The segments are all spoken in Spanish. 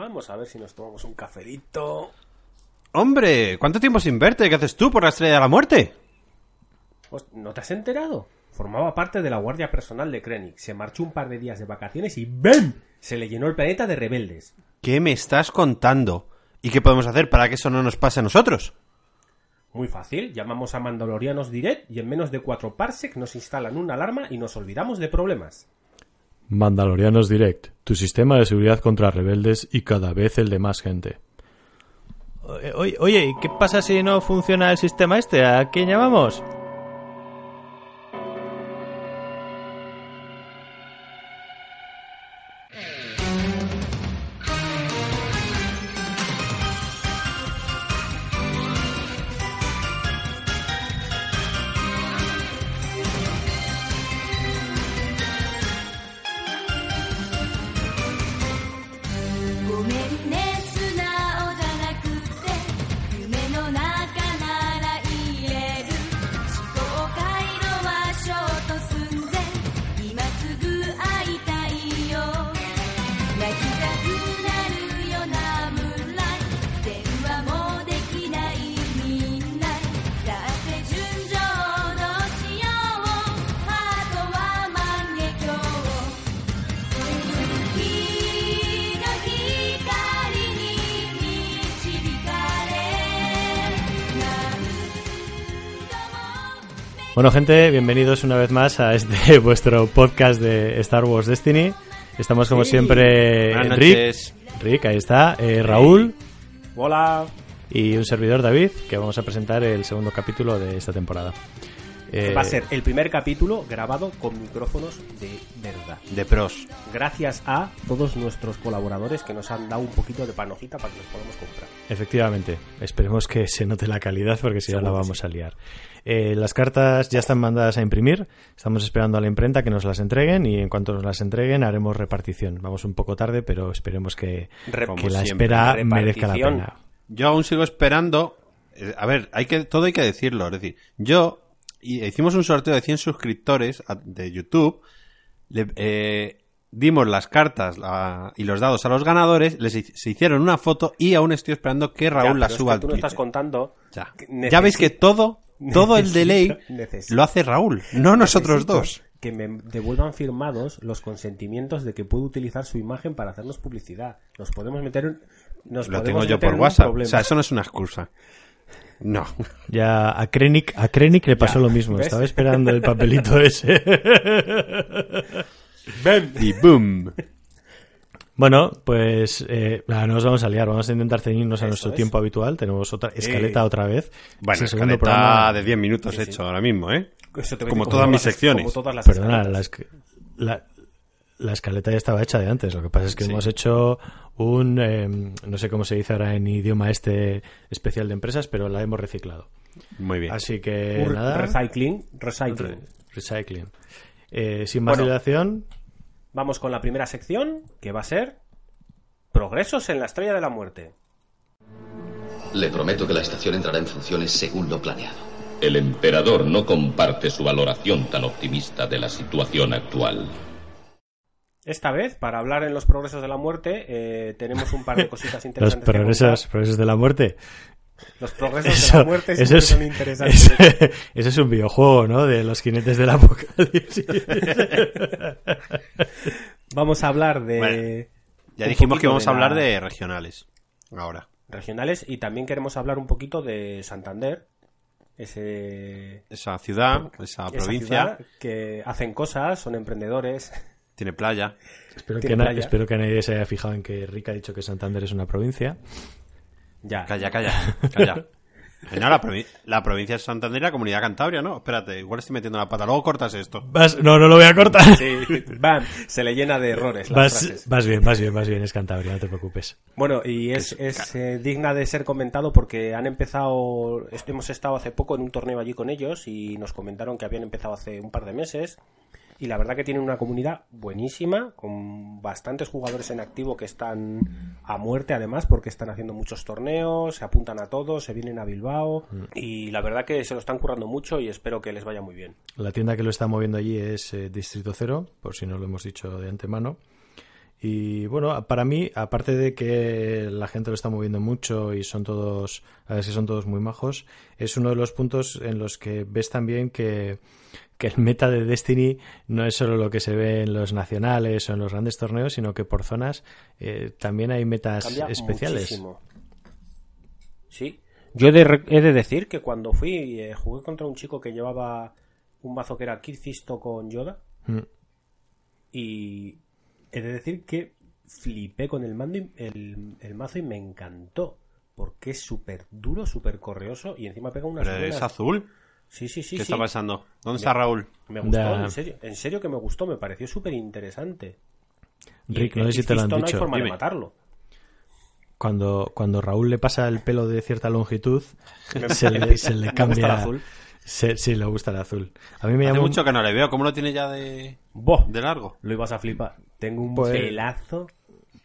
Vamos a ver si nos tomamos un cafelito. Hombre, ¿cuánto tiempo sin verte? ¿Qué haces tú por la estrella de la muerte? Pues, ¿No te has enterado? Formaba parte de la guardia personal de Krennic. Se marchó un par de días de vacaciones y ¡BAM! Se le llenó el planeta de rebeldes. ¿Qué me estás contando? ¿Y qué podemos hacer para que eso no nos pase a nosotros? Muy fácil, llamamos a Mandalorianos Direct y en menos de cuatro parsec nos instalan una alarma y nos olvidamos de problemas. Mandalorianos Direct, tu sistema de seguridad contra rebeldes y cada vez el de más gente. Oye, oye, ¿y qué pasa si no funciona el sistema este? ¿A quién llamamos? Bueno, gente, bienvenidos una vez más a este vuestro podcast de Star Wars Destiny. Estamos como Sí. siempre Buenas Rick, noches. Rick, ahí está, eh, Raúl Hola. y un servidor David, que vamos a presentar el segundo capítulo de esta temporada. Eh, Va a ser el primer capítulo grabado con micrófonos de verdad. De pros. Gracias a todos nuestros colaboradores que nos han dado un poquito de panojita para que los podamos comprar. Efectivamente, esperemos que se note la calidad porque si no la vamos a liar. Eh, las cartas ya están mandadas a imprimir, estamos esperando a la imprenta que nos las entreguen y en cuanto nos las entreguen haremos repartición. Vamos un poco tarde, pero esperemos que, que la siempre, espera merezca la repartición. pena. Yo aún sigo esperando. eh, A ver, hay que, todo hay que decirlo. Es decir, yo y hicimos un sorteo de 100 suscriptores de YouTube. Le, eh, dimos las cartas la- y los dados a los ganadores. Les se hicieron una foto y aún estoy esperando que Raúl Ya, la es suba que al tú Twitter. estás contando. Ya. Ya veis que todo, todo el delay necesito- lo hace Raúl, no nosotros dos. Que me devuelvan firmados los consentimientos de que puedo utilizar su imagen para hacernos publicidad. Nos podemos meter en- nos Lo tengo yo por WhatsApp. O sea, eso no es una excusa. No. Ya a Krennic, a Krennic le pasó Ya, lo mismo, ¿ves? estaba esperando el papelito ese. Y boom. Bueno, pues eh, no nos vamos a liar, vamos a intentar ceñirnos a Eso nuestro es. tiempo habitual. Tenemos otra escaleta otra vez. Bueno, Es escaleta programa- de 10 minutos Sí, sí. hecho ahora mismo, ¿eh? Como todas mis las- secciones. como todas las Perdona, la, la escaleta ya estaba hecha de antes. Lo que pasa es que Sí. hemos hecho un, eh, no sé cómo se dice ahora en idioma este especial de empresas, pero la hemos reciclado. Muy bien. Así que Un nada, recycling, recycling. re- recycling. Eh, sin más Bueno. dilación, Vamos con la primera sección, que va a ser Progresos en la Estrella de la Muerte. Le prometo que la estación entrará en funciones según lo planeado. El emperador no comparte su valoración tan optimista de la situación actual. Esta vez, para hablar en los progresos de la muerte, eh, tenemos un par de cositas los interesantes. que progresos, progresos de la muerte. Los progresos Eso, de la muerte eso es, son interesantes. ese- es un videojuego, ¿no? De los jinetes del apocalipsis. Vamos a hablar de Bueno, Ya dijimos que íbamos a la- hablar de regionales. Ahora. regionales y también queremos hablar un poquito de Santander, ese Esa ciudad, esa esa provincia, ciudad que hacen cosas, son emprendedores. Tiene playa. espero, Tiene que na- playa. espero que nadie se haya fijado en que Rick ha dicho que Santander es una provincia. Ya. Calla, calla, calla. No, la, provi- la provincia de Santander y la comunidad Cantabria, ¿no? Espérate, igual estoy metiendo la pata. Luego cortas esto. Vas- no, no lo voy a cortar. Sí, bam, se le llena de errores las Vas, frases. vas bien, vas bien, vas bien, es Cantabria, no te preocupes. Bueno, y es, es eh, digna de ser comentado porque han empezado, hemos estado hace poco en un torneo allí con ellos y nos comentaron que habían empezado hace un par de meses y la verdad que tienen una comunidad buenísima con bastantes jugadores en activo que están a muerte además porque están haciendo muchos torneos, se apuntan a todos, se vienen a Bilbao y la verdad que se lo están currando mucho y espero que les vaya muy bien. La tienda que lo está moviendo allí es eh, Distrito Cero, por si no lo hemos dicho de antemano. Y bueno, para mí, aparte de que la gente lo está moviendo mucho y son todos, a ver si son todos muy majos, es uno de los puntos en los que ves también que, que el meta de Destiny no es solo lo que se ve en los nacionales o en los grandes torneos, sino que por zonas eh, también hay metas Cambia especiales. muchísimo. Sí. Yo he de, re- he de decir que cuando fui, eh, jugué contra un chico que llevaba un mazo que era Kid Fisto con Yoda. Mm. Y he de decir que flipé con el mando y el, el mazo y me encantó. Porque es súper duro, súper correoso y encima pega unas Pero es azul. Sí, sí, sí. ¿Qué sí. está pasando? ¿Dónde está Raúl? Me gustó, en serio. En serio que me gustó, me pareció súper interesante. Rick, no sé si te lo han No hay dicho. forma de matarlo. Cuando, cuando Raúl le pasa el pelo de cierta longitud, se le, se le Me cambia. gusta el azul. Se- sí, le gusta el azul. A mí me Hace mucho que no le veo. ¿Cómo lo tiene ya de, de largo? Lo ibas a flipar. Tengo un Pues- pelazo.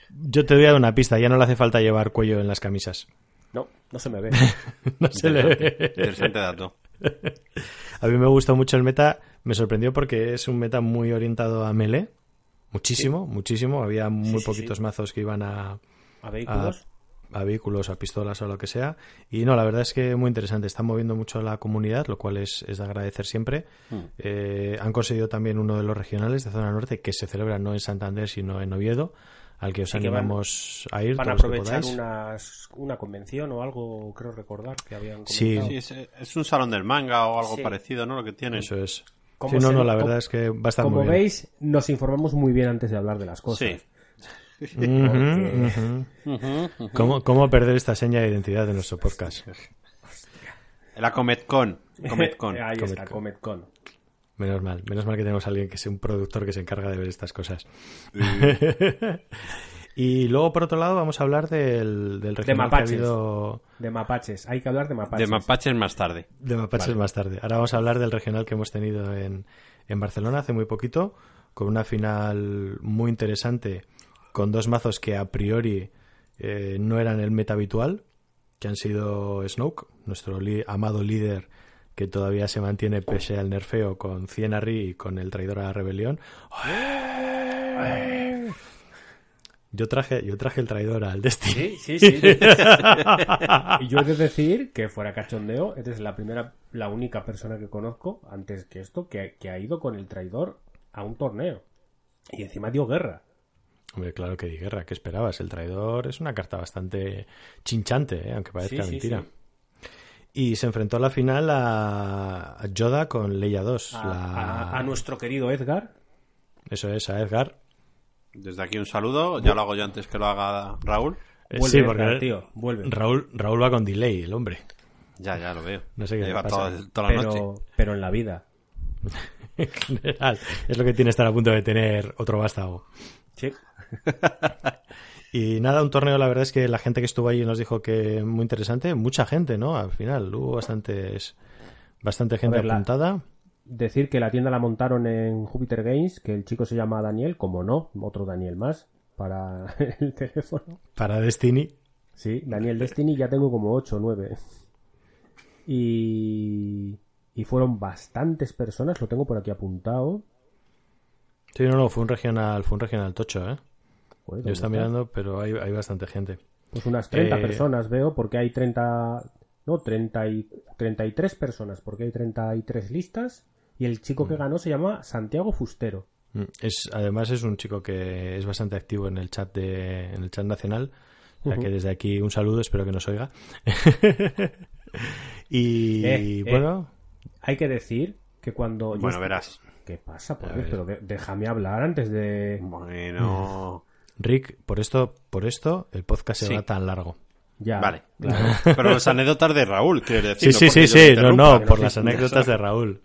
Yo te voy a dar una pista, ya no le hace falta llevar cuello en las camisas. No, no se me ve. No se le ve. Interesante dato. A mí me gustó mucho el meta, me sorprendió porque es un meta muy orientado a melee. Muchísimo, muchísimo. Había muy sí, poquitos sí. mazos que iban a, A a, vehículos. a vehículos, a pistolas o lo que sea. Y no, la verdad es que muy interesante. Están moviendo mucho la comunidad, lo cual es, es de agradecer siempre. Hmm. Eh, han conseguido también uno de los regionales de zona norte que se celebra no en Santander, sino en Oviedo, al que os Sí que van- animamos a ir. Van a aprovechar unas- una convención o algo, creo recordar, que habían Sí. comentado. Sí, es, es un salón del manga o algo Sí. parecido, ¿no? Lo que tiene. Eso es. ¿Cómo Sí, no, no, la verdad es que va a estar Como muy bien. veis, nos informamos muy bien antes de hablar de las cosas. Sí. ¿Cómo, ¿Cómo perder esta seña de identidad de nuestro podcast? La CometCon. CometCon. Ahí está, Comet CometCon. Menos mal, menos mal que tenemos a alguien que sea un productor que se encarga de ver estas cosas. y luego, por otro lado, vamos a hablar del, del regional que ha mapaches. habido De mapaches. Hay que hablar de mapaches. De mapaches más tarde. de mapaches Vale. más tarde. Ahora vamos a hablar del regional que hemos tenido en, en Barcelona hace muy poquito, con una final muy interesante, con dos mazos que a priori eh, no eran el meta habitual, que han sido Snoke, nuestro amado líder que todavía se mantiene pese al nerfeo con Cienarri y con el traidor a la rebelión. Yo traje, yo traje el traidor al Destiny. Sí, sí, sí. y yo he de decir que fuera cachondeo, eres la primera, la única persona que conozco antes que esto que, que ha ido con el traidor a un torneo. Y encima dio guerra. Hombre, claro que di guerra, ¿qué esperabas? El traidor es una carta bastante chinchante, ¿eh? aunque parezca Sí, sí, mentira. sí. Y se enfrentó a la final a, a Yoda con Leia 2. A, la- a- a nuestro querido Edgar. Eso es, a Edgar. Desde aquí un saludo. Ya lo hago yo antes que lo haga Raúl. Vuelve, sí, Edgar, porque tío, vuelve. Raúl, Raúl va con delay, el hombre. Ya, ya lo veo. No sé qué le Lleva pasa. toda, toda la noche. Pero, pero en la vida. En general, es lo que tiene estar a punto de tener otro vástago. Sí. Y nada, un torneo, la verdad es que la gente que estuvo allí nos dijo que muy interesante. Mucha gente, ¿no? Al final, hubo bastantes, bastante gente ver, la- apuntada. Decir que la tienda la montaron en Jupiter Games, que el chico se llama Daniel, como no, otro Daniel más, para el teléfono. Para Destiny. Sí, Daniel Destiny ya tengo como 8 o 9. Y, y fueron bastantes personas, lo tengo por aquí apuntado. Sí, no, no, fue un regional, fue un regional tocho, ¿eh? Joder, Yo ¿dónde estaba está? mirando, pero hay, hay bastante gente. Pues unas 30 Eh, personas veo, porque hay 30... No, 30 y, 33 personas, porque hay 33 listas. Y el chico que ganó se llama Santiago Fustero. Mm, Es, además es un chico que es bastante activo en el chat de, en el chat nacional. Ujú. que desde aquí un saludo, espero que nos oiga. y Eh, eh. bueno, Hay que decir que cuando... yo Bueno, estu- verás. ¿Qué pasa? Por A Dios? Pero de- déjame hablar antes de... Bueno. Rick, por esto, por esto, el podcast se Sí. va tan largo. Ya, Vale. claro. Pero las anécdotas de Raúl, quiero decir. Sí, no sí, sí, sí, no, no, por no las anécdotas de Raúl.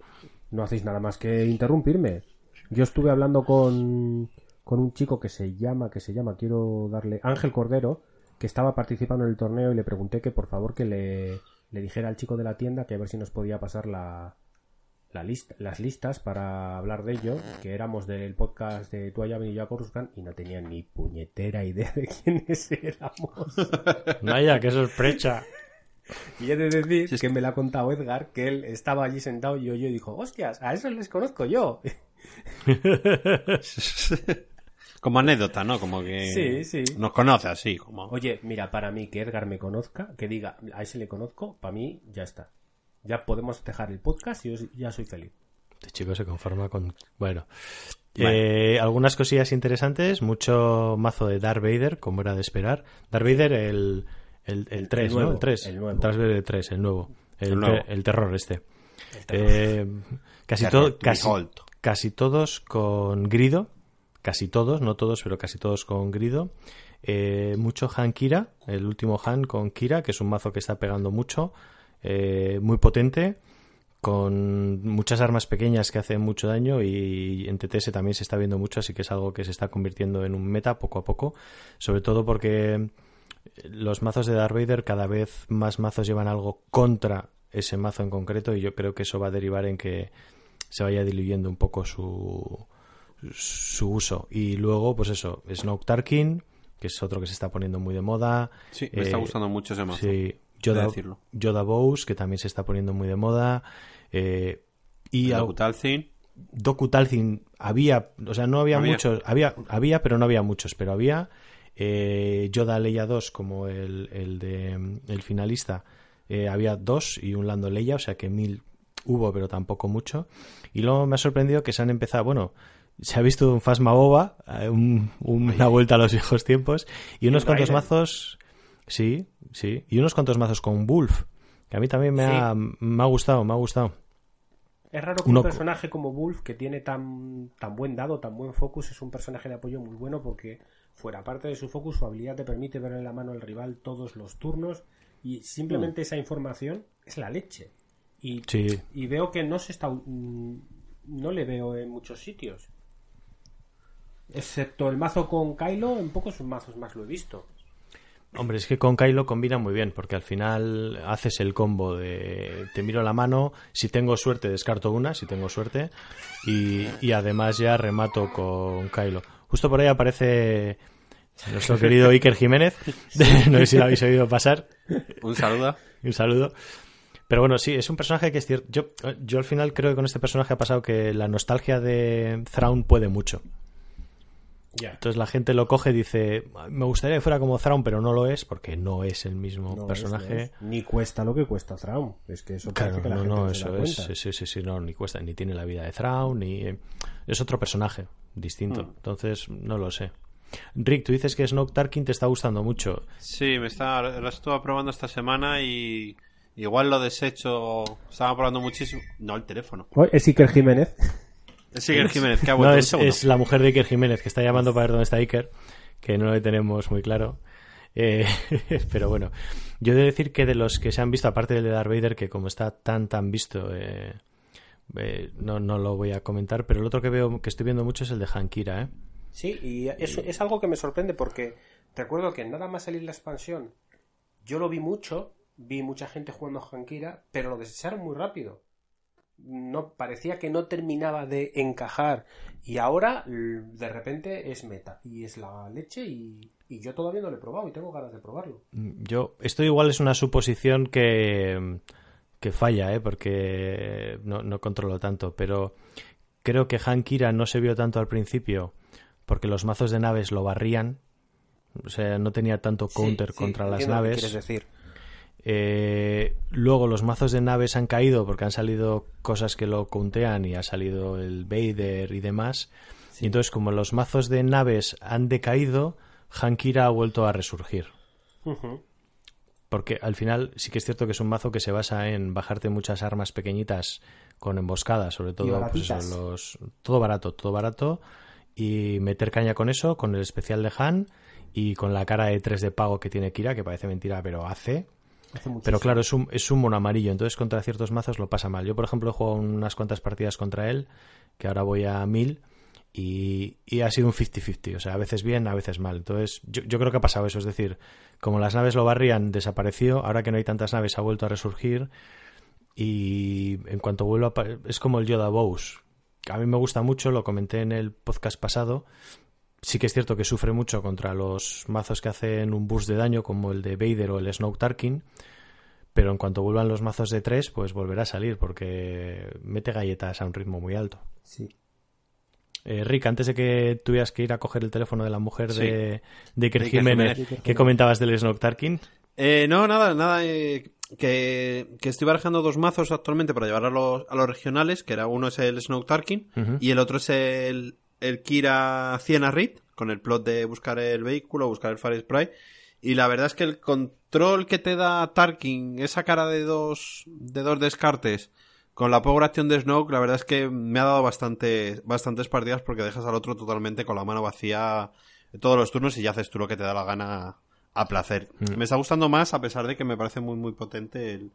No hacéis nada más que interrumpirme. Yo estuve hablando con, con un chico que se llama, que se llama, quiero darle, Ángel Cordero, que estaba participando en el torneo y le pregunté que por favor que le, le dijera al chico de la tienda que a ver si nos podía pasar la, la lista, las listas para hablar de ello, que éramos del podcast de Tuayab y yo a Coruscant y no tenía ni puñetera idea de quiénes éramos. Vaya, qué sorpresa. Y he de decir que me lo ha contado Edgar, que él estaba allí sentado y oyó y dijo, hostias, a esos les conozco yo. Como anécdota, ¿no? Como que Sí, sí. nos conoce así, como... Oye, mira, para mí que Edgar me conozca, que diga, a ese le conozco, para mí ya está. Ya podemos dejar el podcast y yo ya soy feliz. Este chico se conforma con... Bueno. Eh, algunas cosillas interesantes. Mucho mazo de Darth Vader, como era de esperar. Darth Vader, el, el, el 3, nuevo, ¿no? El 3. el nuevo. Darth Vader 3, el nuevo. El, El nuevo. el terror este. Eh, casi, todo, casi, casi todos con grido. Casi todos, no todos, pero casi todos con grido. Eh, mucho Han Kira, el último Han con Kira, que es un mazo que está pegando mucho. Eh, muy potente con muchas armas pequeñas que hacen mucho daño y en TTS también se está viendo mucho, así que es algo que se está convirtiendo en un meta poco a poco, sobre todo porque los mazos de Darth Vader cada vez más mazos llevan algo contra ese mazo en concreto y yo creo que eso va a derivar en que se vaya diluyendo un poco su, su uso. Y luego, pues eso, Snoke Tarkin, que es otro que se está poniendo muy de moda. Sí, me está Eh, gustando mucho ese mazo. Sí, Yoda, de decirlo. Yoda Bows, que también se está poniendo muy de moda. eh, y al- Talcin. Doku Talcin había, o sea, no había, Había. muchos, había, había, pero no había muchos, pero había eh, Yoda Leia 2 como el, el de el finalista, eh, había dos y un Lando Leia, o sea que mil hubo, pero tampoco mucho. Y luego me ha sorprendido que se han empezado, bueno, se ha visto un Fasma Boba, eh, un- un- una vuelta a los viejos tiempos, y unos un cuantos mazos, sí, sí, y unos cuantos mazos con Wolf, que a mí también me, Sí. ha, me ha gustado, me ha gustado. Es raro que Uno- un personaje como Wolf, que tiene tan, tan buen dado, tan buen focus, es un personaje de apoyo muy bueno porque fuera parte de su focus, su habilidad te permite ver en la mano al rival todos los turnos y simplemente esa información es la leche. Y, Sí. y veo que no se está... mm, No le veo en muchos sitios. Excepto el mazo con Kylo, en pocos mazos más lo he visto. Hombre, es que con Kylo combina muy bien, porque al final haces el combo de te miro la mano, si tengo suerte descarto una, si tengo suerte, y, y además ya remato con Kylo. Justo por ahí aparece nuestro querido Iker Jiménez, no sé si lo habéis oído pasar, Un saludo. un saludo. Pero bueno, sí, es un personaje que es cierto. Yo, yo al final creo que con este personaje ha pasado que la nostalgia de Thrawn puede mucho. Entonces la gente lo coge y dice, me gustaría que fuera como Thrawn, pero no lo es, porque no es el mismo No es, personaje. no es. Ni cuesta lo que cuesta Thrawn. Es que eso Claro, parece que la no, gente no, no se eso da es, cuenta. sí, sí, sí, no, ni cuesta, ni tiene la vida de Thrawn, ni eh, es otro personaje distinto. Hmm. Entonces, no lo sé. Rick, tú dices que Snoke Tarkin te está gustando mucho. Sí, me está, lo estuve probando esta semana y igual lo desecho. Estaba probando muchísimo. No, el teléfono. Es Iker Jiménez. Sí, que Jiménez, que ha No, vuelto es, es la mujer de Iker Jiménez que está llamando para ver dónde está Iker, que no le tenemos muy claro. Eh, pero bueno, yo he de decir que de los que se han visto, aparte del de Darth Vader, que como está tan tan visto, eh, eh, no, no lo voy a comentar, pero el otro que veo que estoy viendo mucho es el de Hankira, ¿eh? Sí, y es, es algo que me sorprende porque recuerdo que nada más salir la expansión, yo lo vi mucho, vi mucha gente jugando a Hankira, pero lo desecharon muy rápido. No, parecía que no terminaba de encajar y ahora de repente es meta y es la leche y, y yo todavía no lo he probado y tengo ganas de probarlo. Yo, esto igual es una suposición que, que falla, ¿eh? porque no, no controlo tanto, pero creo que Hankira no se vio tanto al principio porque los mazos de naves lo barrían, o sea, no tenía tanto counter Sí, sí, contra las naves. decir. Eh, luego los mazos de naves han caído porque han salido cosas que lo countean y ha salido el Vader y demás. Y entonces, como los mazos de naves han decaído, Hankira ha vuelto a resurgir. Porque al final sí que es cierto que es un mazo que se basa en bajarte muchas armas pequeñitas con emboscadas, sobre todo pues eso, baratitas. los todo barato, todo barato y meter caña con eso, con el especial de Han y con la cara de 3 de pago que tiene Kira, que parece mentira, pero hace. Pero claro, es un, es un mono amarillo, entonces contra ciertos mazos lo pasa mal. Yo, por ejemplo, he jugado unas cuantas partidas contra él, que ahora voy a 1000, y, y ha sido un 50-50. O sea, a veces bien, a veces mal. Entonces, yo, yo creo que ha pasado eso. Es decir, como las naves lo barrían, desapareció. Ahora que no hay tantas naves, ha vuelto a resurgir. Y en cuanto vuelva, es como el Yoda Bows. A mí me gusta mucho, lo comenté en el podcast pasado. Sí que es cierto que sufre mucho contra los mazos que hacen un boost de daño, como el de Vader o el Snoke Tarkin. Pero en cuanto vuelvan los mazos de 3, pues volverá a salir, porque mete galletas a un ritmo muy alto. Sí. Eh, Rick, antes de que tuvieras que ir a coger el teléfono de la mujer Sí. de, de Jiménez, Jiménez. ¿qué comentabas del Snoke Tarkin? Eh, no, nada, nada. eh, que, que estoy barajando dos mazos actualmente para llevar a los, a los regionales, que era uno es el Snow Tarkin y el otro es el, el Kira Ciena Reed, con el plot de buscar el vehículo, buscar el Fire Spray. Y la verdad es que el control que te da Tarkin, esa cara de dos, de dos descartes, con la power acción de Snoke, la verdad es que me ha dado bastante, bastantes partidas porque dejas al otro totalmente con la mano vacía todos los turnos y ya haces tú lo que te da la gana a placer. Mm. Me está gustando más a pesar de que me parece muy muy potente el,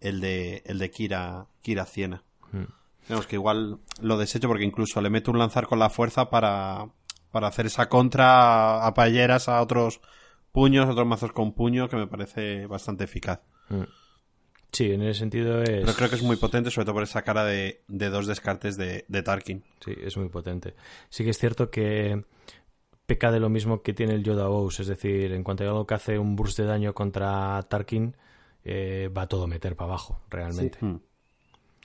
el de el de Kira Kira Ciena. Mm. Digamos que igual lo desecho porque incluso le meto un lanzar con la fuerza para, para hacer esa contra a payeras a otros puños, otros mazos con puño que me parece bastante eficaz. Sí, en ese sentido es... Pero creo que es muy potente, sobre todo por esa cara de, de dos descartes de, de Tarkin. Sí, es muy potente. Sí que es cierto que peca de lo mismo que tiene el Yoda Bows, es decir, en cuanto a algo que hace un burst de daño contra Tarkin, eh, va todo a meter para abajo, realmente. Mm.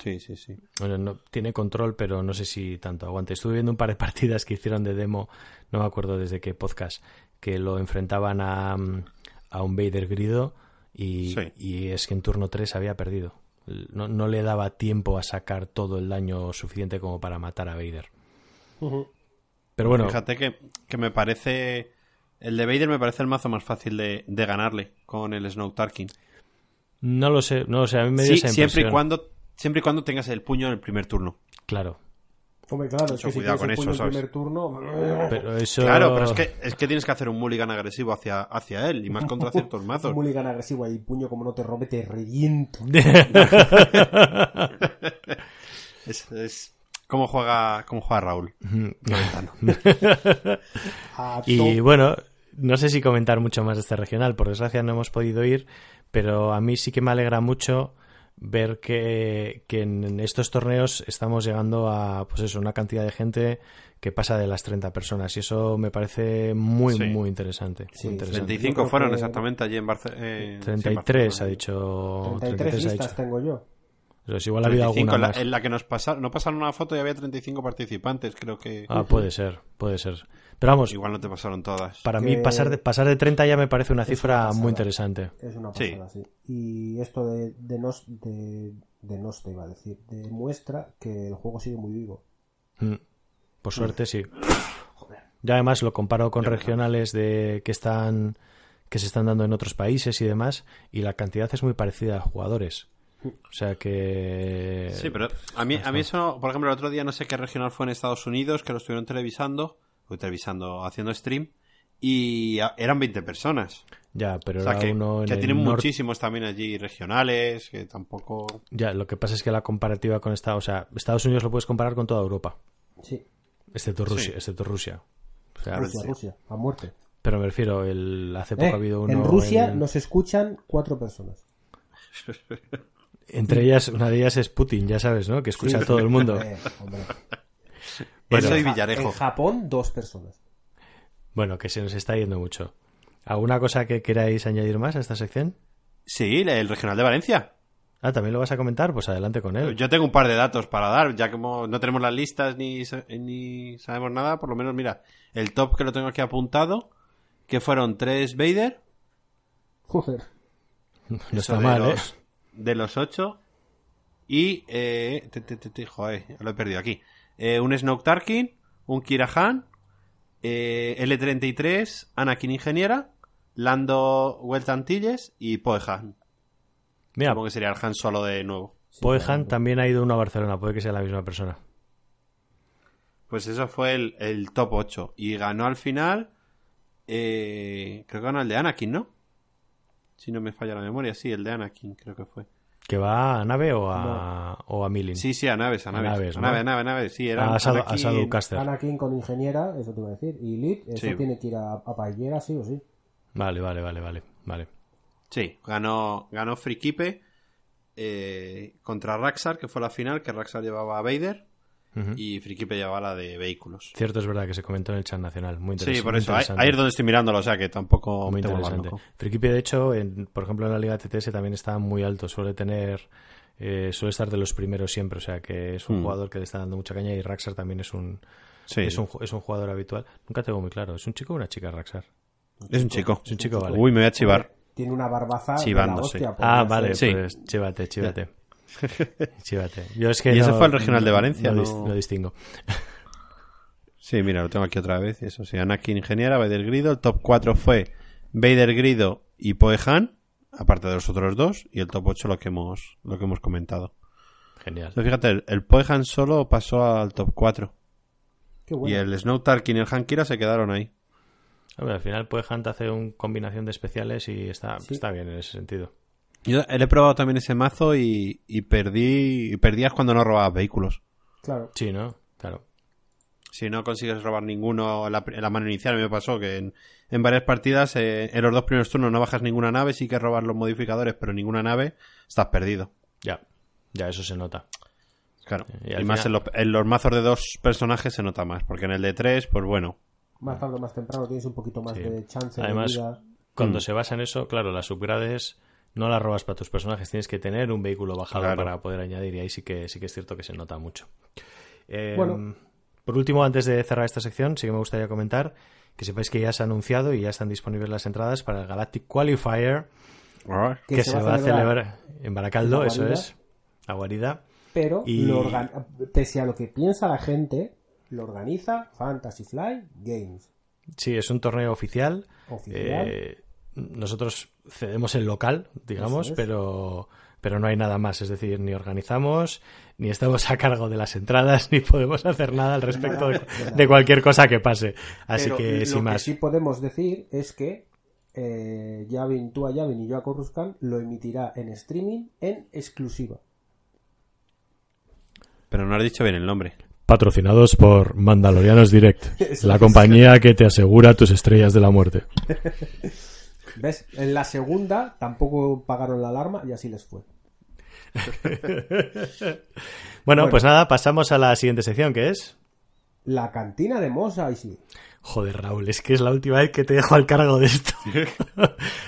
Sí, sí, sí. Bueno, no, tiene control, pero no sé si tanto aguante. Estuve viendo un par de partidas que hicieron de demo, no me acuerdo desde qué podcast, que lo enfrentaban a, mm, a un Vader grido y, Sí. y es que en turno 3 había perdido. No, no le daba tiempo a sacar todo el daño suficiente como para matar a Vader. Pero bueno, Fíjate que, que me parece. El de Vader me parece el mazo más fácil de, de ganarle con el Snow Tarkin. no lo sé, no lo sé, a mí me dio Sí, esa siempre y cuando siempre y cuando tengas el puño en el primer turno. Claro, Hombre, claro, es Mucho que si cuidado el con puño eso, en ¿sabes? primer turno... pero eso... Claro, pero es que, es que tienes que hacer un mulligan agresivo hacia, hacia él y más contra ciertos mazos. un mulligan agresivo ahí, puño como no te rompe, te reviento. Es, es como juega, como juega Raúl. Y bueno, no sé si comentar mucho más de este regional, por desgracia no hemos podido ir, pero a mí sí que me alegra mucho ver que, que en estos torneos estamos llegando a pues eso, una cantidad de gente que pasa de las 30 personas y eso me parece muy Sí. muy interesante. Sí, muy interesante. 35 creo fueron que- exactamente allí en Barcelona. 33 ha dicho 33 ha listas dicho. tengo yo. Entonces, igual ha habido 35, alguna en la, más. en la que nos pasaron, no pasaron una foto y había 35 participantes, creo que Ah, puede ser, puede ser. Pero vamos, igual no te pasaron todas. para Que- mí pasar de, pasar de 30 ya me parece una Es cifra una muy interesante. Es una Sí. pasada, sí. Y esto de, de, nos, de, de nos te iba a decir, demuestra que el juego sigue muy vivo. Mm. Por suerte, sí. Ya además lo comparo con regionales de que están que se están dando en otros países y demás, y la cantidad es muy parecida a jugadores. O sea que Sí, pero a mí, a mí eso, por ejemplo, el otro día no sé qué regional fue en Estados Unidos, que lo estuvieron televisando, o televisando, haciendo stream, y a- eran 20 personas. ya, pero O sea, era que, uno en que el tienen norte- muchísimos también allí regionales, que tampoco... Ya, lo que pasa es que la comparativa con Estados, o sea, Estados Unidos lo puedes comparar con toda Europa, Sí, excepto Rusia, Sí. excepto Rusia. O sea, Rusia, Rusia, a muerte. pero me refiero, el hace poco Eh, ha habido uno en Rusia en- nos escuchan cuatro personas. entre ellas una de ellas es Putin, ya sabes, ¿no? Que escucha a todo el mundo. Eh, hombre. Eso y En Ja- Villarejo. En Japón, dos personas. Bueno, que se nos está yendo mucho. ¿Alguna cosa que queráis añadir más a esta sección? Sí, el regional de Valencia. Ah, ¿también lo vas a comentar? Pues adelante con él. Yo tengo un par de datos para dar, ya que mo- no tenemos las listas ni, ni sabemos nada, por lo menos mira, el top que lo tengo aquí apuntado, que fueron tres Vader, Joder. No eso está mal, ¿eh? De los ocho, y, eh, te- te- te- te- joder, lo he perdido aquí, Eh, un Snoke Tarkin, un Kirahan, eh, L33, Anakin Ingeniera, Lando Vuelta Antilles y Poehan. Mira, Supongo que sería el Han Solo de nuevo. Poehan también ha ido uno a Barcelona, puede que sea la misma persona. Pues eso fue el, el top 8. Y ganó al final Eh, creo que ganó el de Anakin, ¿no? Si no me falla la memoria, sí, el de Anakin, creo que fue. ¿Que va a nave o a, o a Milling? Sí, sí, a naves, a naves. A naves, a ¿no? nave, a nave, a nave, sí, era a Anakin- a Shadowcaster. Anakin con ingeniera, eso te iba a decir. Y Lit, eso Sí. tiene que ir a, a Paillera, sí o sí. Vale, vale, vale, vale. vale. Sí, ganó, ganó Frikipe eh, contra Raxar, que fue la final, que Raxar llevaba a Vader Y Frikipe llevaba la de vehículos. Cierto, es verdad que se comentó en el chat nacional. Muy interesante. Sí, por muy eso. Ahí, es donde estoy mirándolo, o sea que tampoco Muy interesante. loco. Frikipe, de hecho, en- por ejemplo, en la Liga TTS también está muy alto. Suele tener. eh, suele estar de los primeros siempre. O sea que es un Hmm. jugador que le está dando mucha caña y Raxar también es un. Sí, Es, un, es un jugador habitual. Nunca tengo muy claro. ¿Es un chico o una chica, Raxar? es un chico. Es un chico, vale. Uy, me voy a chivar. Tiene una barbaza Chivando, de la sí. hostia. Ah, vale. Sí. pues chívate, chívate. chívate. Yo es que Y ese no- fue el regional de Valencia, No, ¿no? dis- no distingo. Sí, mira, lo tengo aquí otra vez. Eso sí, Anakin Ingeniera, Vader Grido. El top 4 fue Vader Grido y Poehan, aparte de los otros dos. Y el top 8 lo que hemos, lo que hemos comentado. Genial. Entonces, fíjate, el, el Poehan solo pasó al top 4. Qué bueno. Y el Snow Tarkin y el Hankira se quedaron ahí. Hombre, al final, pues Hunt hace una combinación de especiales y está, Sí. está bien en ese sentido. Yo he probado también ese mazo y, y perdí y perdías cuando no robabas vehículos. Claro. Sí, ¿no? Claro. Si no consigues robar ninguno en la, en la mano inicial, a mí me pasó que en, en varias partidas, eh, en los dos primeros turnos no bajas ninguna nave, sí que robas los modificadores, pero ninguna nave, estás perdido. Ya. Ya, eso se nota. Claro. Y Y, más final- en, los- en los mazos de dos personajes se nota más, porque en el de tres, pues bueno. Más tarde o más temprano tienes un poquito más Sí. de chance Además, de vida. Cuando Mm. se basa en eso, claro, las upgrades no las robas para tus personajes, tienes que tener un vehículo bajado Claro. para poder añadir y ahí sí que sí que es cierto que se nota mucho. Eh, Bueno. Por último, antes de cerrar esta sección, sí que me gustaría comentar que sepáis que ya se ha anunciado y ya están disponibles las entradas para el Galactic Qualifier que, se, va a celebrar en Baracaldo, la eso es, la guarida. Pero, Y- lo organ- pese a lo que piensa la gente, lo organiza Fantasy Fly Games. Sí, es un torneo oficial. Oficial. Eh, nosotros cedemos el local, digamos, es. pero, pero no hay nada más. Es decir, ni organizamos, ni estamos a cargo de las entradas, ni podemos hacer nada al respecto de, de cualquier cosa que pase. Así Pero que, lo sin que más. sí podemos decir es que eh, Yavin, tú a Yavin y yo a Coruscant lo emitirá en streaming en exclusiva. Pero no has dicho bien el nombre. Patrocinados por Mandalorianos Direct, la compañía que te asegura tus estrellas de la muerte. ¿Ves? En la segunda tampoco pagaron la alarma y así les fue. Bueno, Bueno. pues nada, pasamos a la siguiente sección, que es... La cantina de Mos Eisley. Joder, Raúl, es que es la última vez que te dejo al cargo de esto.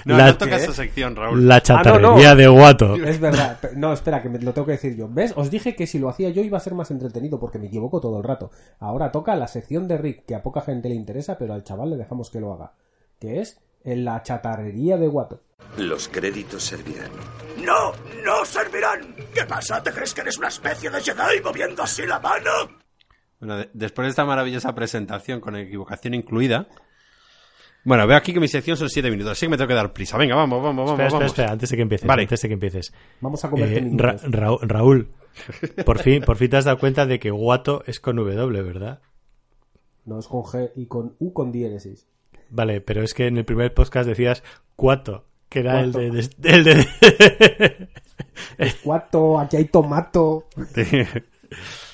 No, la, no tocas esa sección, Raúl. la chatarrería de Guato. Es verdad. No, espera, que me lo tengo que decir yo. ¿Ves? Os dije que si lo hacía yo iba a ser más entretenido porque me equivoco todo el rato. Ahora toca la sección de Rick, que a poca gente le interesa, pero al chaval le dejamos que lo haga. Que es en la chatarrería de Guato. Los créditos servirán. ¡No! ¡No servirán! ¿Qué pasa? ¿Te crees que eres una especie de Jedi moviendo así la mano? Bueno, de- después de esta maravillosa presentación con equivocación incluida. Bueno, veo aquí que mi sección son 7 minutos, así que me tengo que dar prisa. Venga, vamos, vamos, vamos. Espera, espera, vamos. espera, antes de que empieces. Vale. Antes de que empieces. Vamos a comerte Eh, Ra- minutos. Ra- Raúl, por fin, por fin te has dado cuenta de que Guato es con W, ¿verdad? No es con G y con U con diéresis. Vale, pero es que en el primer podcast decías Cuato, que era el Cuato. de, de- el de- Guato, aquí hay tomato.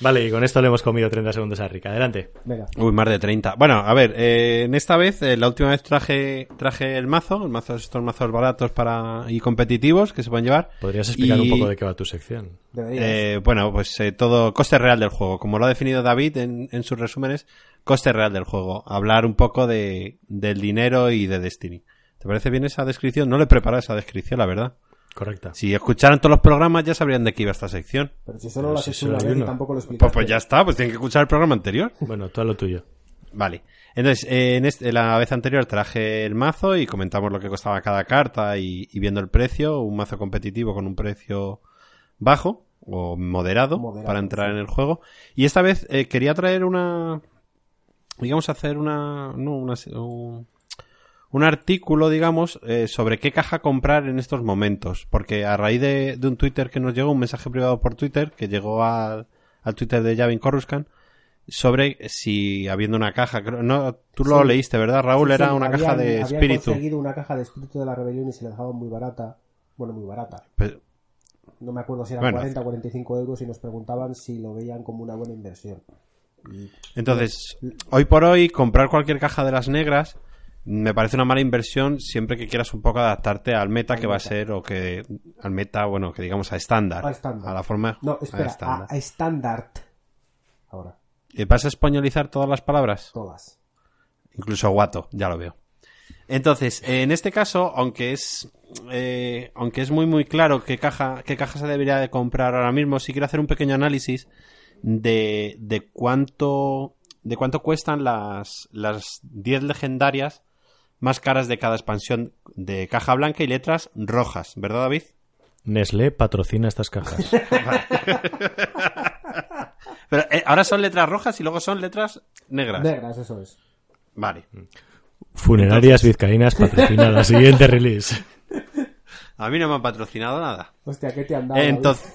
Vale, y con esto le hemos comido 30 segundos a Rick. Adelante. Venga. Uy, más de 30. Bueno, a ver, eh, en esta vez, eh, la última vez traje traje el mazo, el mazo estos mazos baratos para y competitivos que se pueden llevar. ¿Podrías explicar Y, un poco de qué va tu sección? Eh, bueno, pues eh, todo coste real del juego, como lo ha definido David en, en sus resúmenes, coste real del juego. Hablar un poco de, del dinero y de Destiny. ¿Te parece bien esa descripción? No le he preparado esa descripción, la verdad. Correcta. Si escucharan todos los programas ya sabrían de qué iba esta sección. Pero si solo pero lo si solo una vez y tampoco lo. Pues, pues ya está, pues tienen que escuchar el programa anterior. Bueno, todo lo tuyo. Vale. Entonces, eh, en este- la vez anterior traje el mazo y comentamos lo que costaba cada carta y, y viendo el precio, un mazo competitivo con un precio bajo o moderado, Moderado, para entrar sí. en el juego. Y esta vez eh, quería traer una, digamos, hacer una, no, una, un, un artículo, digamos, eh, sobre qué caja comprar en estos momentos. Porque a raíz de, de un Twitter que nos llegó, un mensaje privado por Twitter, que llegó al, al Twitter de Javin Coruscant, sobre si habiendo una caja, no, tú lo leíste, ¿verdad, Raúl? Sí, sí, Era una habían- caja de espíritu. conseguido una caja de espíritu de la rebelión y se la dejaban muy barata. Bueno, muy barata. Pues, No me acuerdo si eran Bueno. 40 o 45 euros y nos preguntaban si lo veían como una buena inversión. Entonces, hoy por hoy, comprar cualquier caja de las negras me parece una mala inversión siempre que quieras un poco adaptarte al meta Al que va a ser, o que al meta, bueno, que digamos a estándar. A la forma. No, a espera, a estándar. Ahora, ¿Y ¿Vas a españolizar todas las palabras? todas. Incluso guato, ya lo veo. Entonces, en este caso, aunque es eh, aunque es muy muy claro qué caja, qué caja se debería de comprar ahora mismo, sí quiero hacer un pequeño análisis de, de cuánto de cuánto cuestan las las 10 legendarias más caras de cada expansión de caja blanca y letras rojas, ¿verdad, David? Nestlé patrocina estas cajas. Pero eh, ahora son letras rojas y luego son letras negras. Negras, eso es. Vale. Funerarias Vizcaínas patrocina la siguiente release. A mí no me han patrocinado nada. Hostia, ¿qué te han dado? Entonces,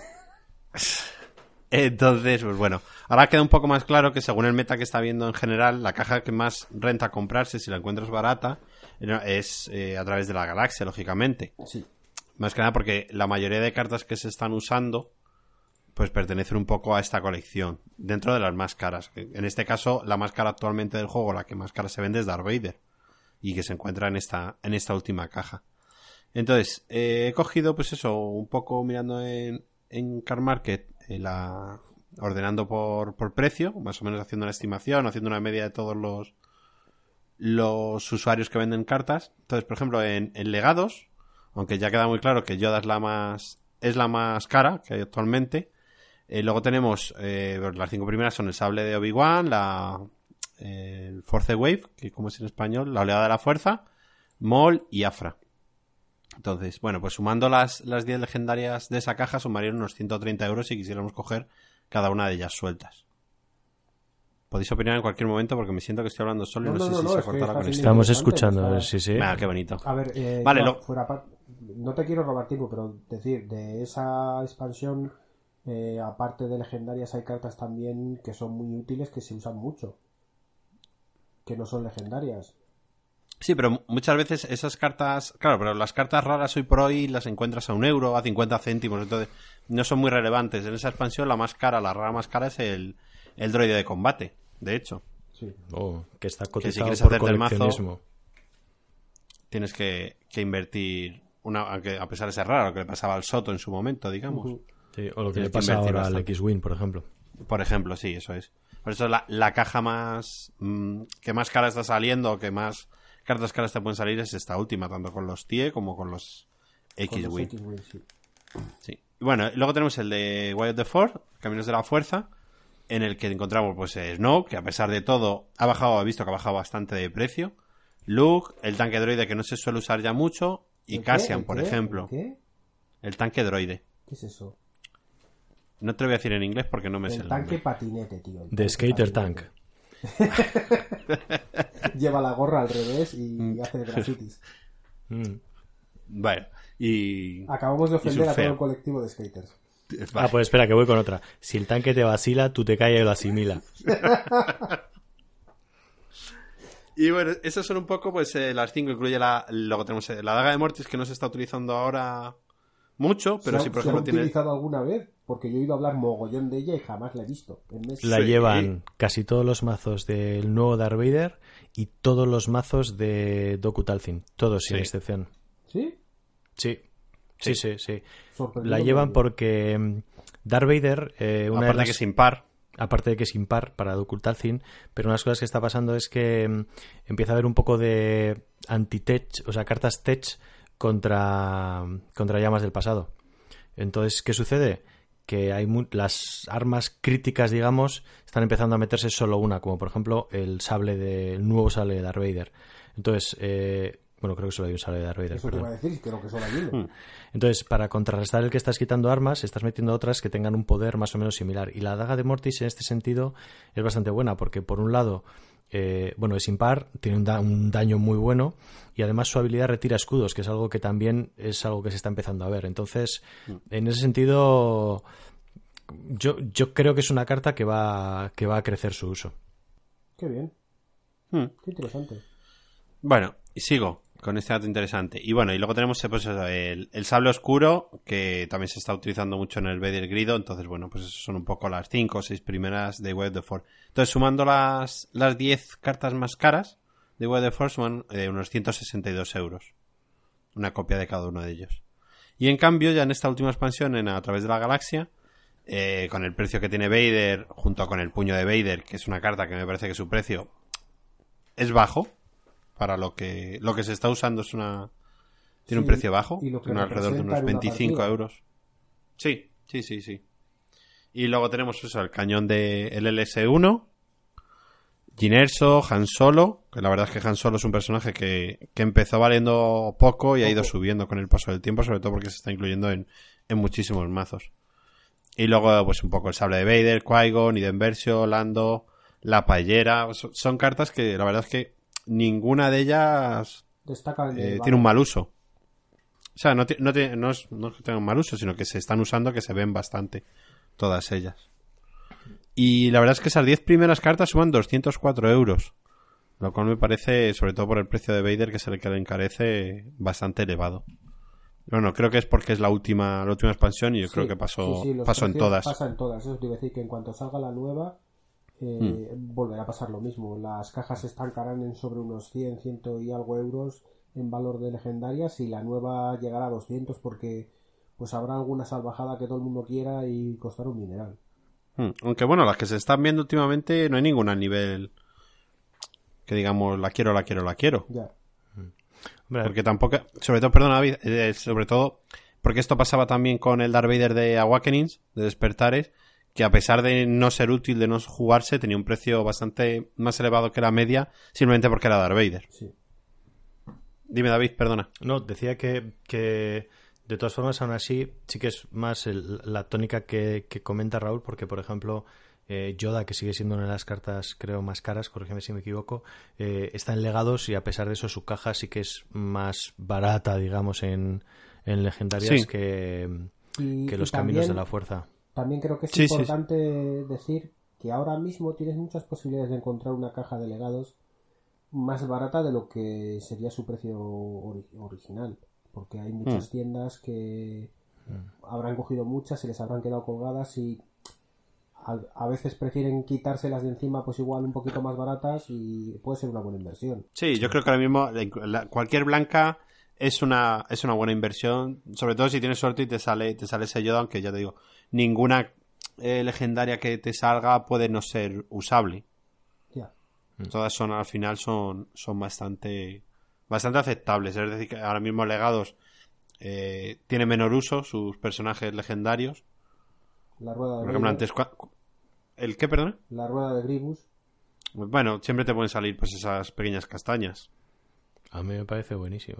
entonces, pues bueno, ahora queda un poco más claro que según el meta que está viendo en general, la caja que más renta comprarse si la encuentras barata es eh, a través de la galaxia, lógicamente. Sí. Más que nada porque la mayoría de cartas que se están usando pues pertenecen un poco a esta colección, dentro de las más caras. En este caso, la más cara actualmente del juego, la que más cara se vende es Darth Vader, y que se encuentra en esta, en esta última caja. Entonces, eh, he cogido, pues eso, un poco mirando en, en Car Market, eh, la, ordenando por, por precio, más o menos haciendo una estimación, haciendo una media de todos los, los usuarios que venden cartas. Entonces, por ejemplo, en, legados, aunque ya queda muy claro que Yoda es la más, es la más cara que hay actualmente. Eh, luego tenemos, eh, las cinco primeras son el sable de Obi-Wan, la, eh, Force Wave, que como es en español, la oleada de la fuerza, Maul y Afra. Entonces, bueno, pues sumando las, las 10 legendarias de esa caja, sumarían unos 130 euros si quisiéramos coger cada una de ellas sueltas. Podéis opinar en cualquier momento porque me siento que estoy hablando solo y No, no, no, sé no, si no, se cortado la conexión. Estamos escuchando, está- sí, sí. Ah, qué bonito. A ver, eh, Vale, yo, lo- fuera par- no te quiero robar tiempo, pero decir, de esa expansión, eh, aparte de legendarias, hay cartas también que son muy útiles que se usan mucho. Que no son legendarias. Sí, pero muchas veces esas cartas, claro, pero las cartas raras hoy por hoy las encuentras a un euro, a 50 céntimos, entonces no son muy relevantes. En esa expansión la más cara, la rara más cara es el, el droide de combate, de hecho. Sí. Oh, que está si cotizado quieres por hacerte el mazo. Tienes que, que invertir, una, aunque a pesar de ser raro, lo que le pasaba al Soto en su momento, digamos. Sí, o lo que le que pasa ahora al. X-Wing, por ejemplo. Por ejemplo, sí, eso es. Por eso la, la caja más mm, que más cara está saliendo, que más cartas caras te pueden salir es esta última, tanto con los TIE como con los Con los X-Wing. Sí. Sí. Y Bueno, luego tenemos el de Way of the Force, Caminos de la Fuerza, en el que encontramos pues eh, Snow, que a pesar de todo ha bajado, he visto que ha bajado bastante de precio. Luke, el tanque droide que no se suele usar ya mucho, y ¿El qué? Cassian, ¿El por qué? ejemplo. ¿El qué? El tanque droide. ¿Qué es eso? No te lo voy a decir en inglés porque no me sé El el tanque nombre. patinete, tío. el De Skater patinete. Tank. Lleva la gorra al revés y Mm. hace grafitis. Mm. Bueno, y... Acabamos de ofender a todo el colectivo de skaters. Ah, pues espera, que voy con otra. Si el tanque te vacila, tú te callas y lo asimila. Y bueno, esas son un poco, pues, eh, las cinco. Incluye la. Luego tenemos eh, la daga de Mortis que no se está utilizando ahora mucho, pero ¿Se ha- sí, por se ha ejemplo, tiene. utilizado alguna vez? Porque yo he oído hablar mogollón de ella y jamás la he visto. En. La Sí. llevan casi todos los mazos del nuevo Darth Vader y todos los mazos de Doku Talzin. Todos, sin Sí. excepción. ¿Sí? Sí. Sí, sí, sí. La llevan por porque mm, Darth Vader, eh, una de Aparte las... que es impar. aparte de que es impar para Talzin, pero unas cosas que está pasando es que mm, empieza a haber un poco de anti-tech, o sea, cartas tech contra, contra llamas del pasado. Entonces, ¿qué sucede? Que hay mu- las armas críticas, digamos, están empezando a meterse solo una, como por ejemplo el sable de, el nuevo sable de Darth Vader. Entonces, eh, bueno, creo que solo hay un sable de Darth Vader. Eso te perdón. iba a decir, creo que solo hay uno. Entonces, para contrarrestar el que estás quitando armas, estás metiendo otras que tengan un poder más o menos similar. Y la daga de Mortis en este sentido es bastante buena, porque por un lado, eh, bueno, es impar, tiene un, da- un daño muy bueno, y además su habilidad retira escudos, que es algo que también es algo que se está empezando a ver. Entonces, en ese sentido, yo, yo creo que es una carta que va, que va a crecer su uso. Qué bien. Hmm. Qué interesante. Bueno, y sigo con este dato interesante. Y bueno, y luego tenemos pues, el, el, sable oscuro, que también se está utilizando mucho en el Vader Grido. Entonces, bueno, pues son un poco las 5 o 6 primeras de Web the Force. Entonces, sumando las, las 10 cartas más caras de Web the Force, suman eh, unos 162 euros. Una copia de cada uno de ellos. Y en cambio, ya en esta última expansión, en A través de la galaxia, eh, con el precio que tiene Vader, junto con el puño de Vader, que es una carta que me parece que su precio es bajo, para lo que lo que se está usando es una tiene Sí, un precio bajo, y lo que alrededor de unos representa en una 25 partida. euros. Sí, sí, sí, sí. Y luego tenemos eso, el cañón de el LS1, Ginerso, Han Solo, que la verdad es que Han Solo es un personaje que, que empezó valiendo poco y ha ido subiendo con el paso del tiempo, sobre todo porque se está incluyendo en, en muchísimos mazos. Y luego, pues un poco el sable de Vader, Qui-Gon, Iden Versio, Lando, la. Son, son cartas que la verdad es que ninguna de ellas Destaca en el eh, tiene un mal uso. O sea, no, no, no es, no es que tengan mal uso, sino que se están usando, que se ven bastante todas ellas. Y la verdad es que esas 10 primeras cartas suman 204 euros. Lo cual me parece, sobre todo por el precio de Vader, que es el que le encarece, bastante elevado. Bueno, creo que es porque es la última, la última expansión y yo Sí, creo que pasó, sí, sí, pasó en todas. Pasa en todas. Eso te iba a decir que en cuanto salga la nueva, eh, Hmm. volverá a pasar lo mismo. Las cajas se estancarán en sobre unos 100, 100 y algo euros en valor de legendarias y la nueva llegará a 200 porque pues habrá alguna salvajada que todo el mundo quiera y costará un mineral. Hmm, Aunque bueno, las que se están viendo últimamente no hay ninguna a nivel que digamos la quiero, la quiero, la quiero. Ya. Hombre, Porque tampoco, sobre todo, perdona, David, eh, sobre todo, porque esto pasaba también con el Darth Vader de Awakenings, de Despertares, que a pesar de no ser útil, de no jugarse, tenía un precio bastante más elevado que la media, simplemente porque era Darth Vader. Sí. Dime, David, perdona. No, decía que, que de todas formas, aún así, sí que es más el- la tónica que, que comenta Raúl, porque, por ejemplo, eh, Yoda, que sigue siendo una de las cartas, creo, más caras, corrígeme si me equivoco, eh, está en legados y a pesar de eso su caja sí que es más barata, digamos, en, en legendarias Sí. que, Y- que los caminos de la fuerza. También creo que es Sí, sí, importante decir que ahora mismo tienes muchas posibilidades de encontrar una caja de legados más barata de lo que sería su precio ori- original. Porque hay muchas Hmm. tiendas que habrán cogido muchas, se les habrán quedado colgadas y a veces prefieren quitárselas de encima pues igual un poquito más baratas y puede ser una buena inversión. Sí, yo creo que ahora mismo la- la- cualquier blanca es una, es una buena inversión, sobre todo si tienes suerte y te sale, te sale ese Yoda, aunque ya te digo, ninguna eh, legendaria que te salga puede no ser usable. Ya. Todas son al final son, son bastante bastante aceptables. Es decir, que ahora mismo legados eh, tiene menor uso sus personajes legendarios. La rueda de Por ejemplo, antes ¿El qué, perdón? la rueda de Gribus. Bueno, siempre te pueden salir pues esas pequeñas castañas. A mí me parece buenísimo.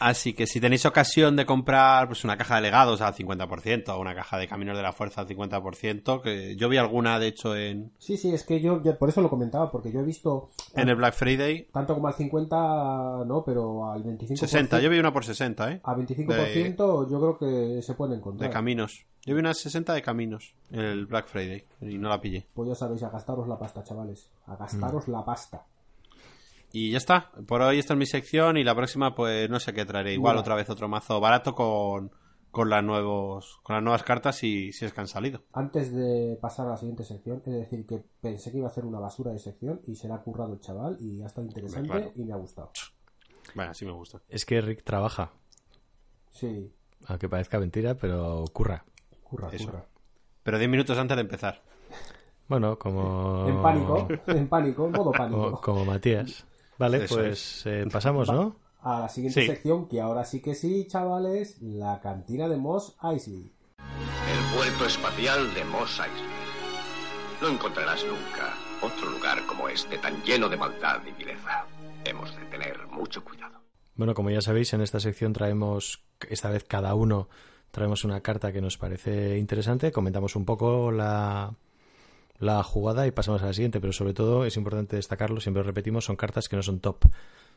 Así que si tenéis ocasión de comprar pues una caja de legados al 50% o una caja de caminos de la fuerza al 50%, que yo vi alguna de hecho en, Sí, sí, es que yo, yo por eso lo comentaba, porque yo he visto en el Black Friday. tanto como al 50, no, pero al 25%. 60, yo vi una por 60, ¿eh? A 25% yo creo que se puede De encontrar. caminos. Yo vi una 60 de caminos en el Black Friday y no la pillé. Pues ya sabéis, a gastaros la pasta, chavales. A gastaros Mm. la pasta. Y ya está. Por hoy esta es mi sección y la próxima pues no sé qué traeré. Igual otra vez otro mazo barato con, con, las, nuevos, con las nuevas cartas si, si es que han salido. Antes de pasar a la siguiente sección, es decir, que pensé que iba a hacer una basura de sección y se le ha currado el chaval y ha estado interesante Claro. y me ha gustado. Bueno, así me gusta. Es que Rick trabaja, Sí, aunque parezca mentira, pero curra. curra, Eso. curra. Pero 10 minutos antes de empezar. Bueno, como... En pánico, en pánico, en modo Como, pánico. como Matías. Vale, Eso pues eh, pasamos, ¿no? A la siguiente Sí. sección, que ahora sí que sí, chavales, la cantina de Moss Eisley. El puerto espacial de Mos Eisley. No encontrarás nunca otro lugar como este tan lleno de maldad y vileza. Hemos de tener mucho cuidado. Bueno, como ya sabéis, en esta sección traemos, esta vez cada uno, traemos una carta que nos parece interesante, comentamos un poco la, la jugada y pasamos a la siguiente, pero sobre todo es importante destacarlo, siempre lo repetimos, son cartas que no son top.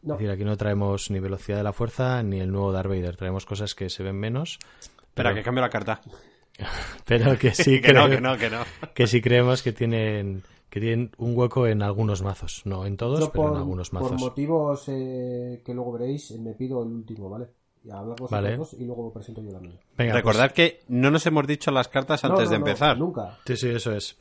No. Es decir, aquí no traemos ni velocidad de la fuerza ni el nuevo Darth Vader, traemos cosas que se ven menos. Espera, pero- que cambio la carta. pero que sí que no, que no, que no. que sí creemos que tienen que tienen un hueco en algunos mazos, no en todos, Yo pero por, en algunos por mazos. motivos eh, que luego veréis, eh, me pido el último, ¿vale? Y hablar vosotros Vale. dos y luego presento yo la mía. Venga, Recordad pues- que no nos hemos dicho las cartas antes no, de no, empezar. nunca. Sí, sí, eso es.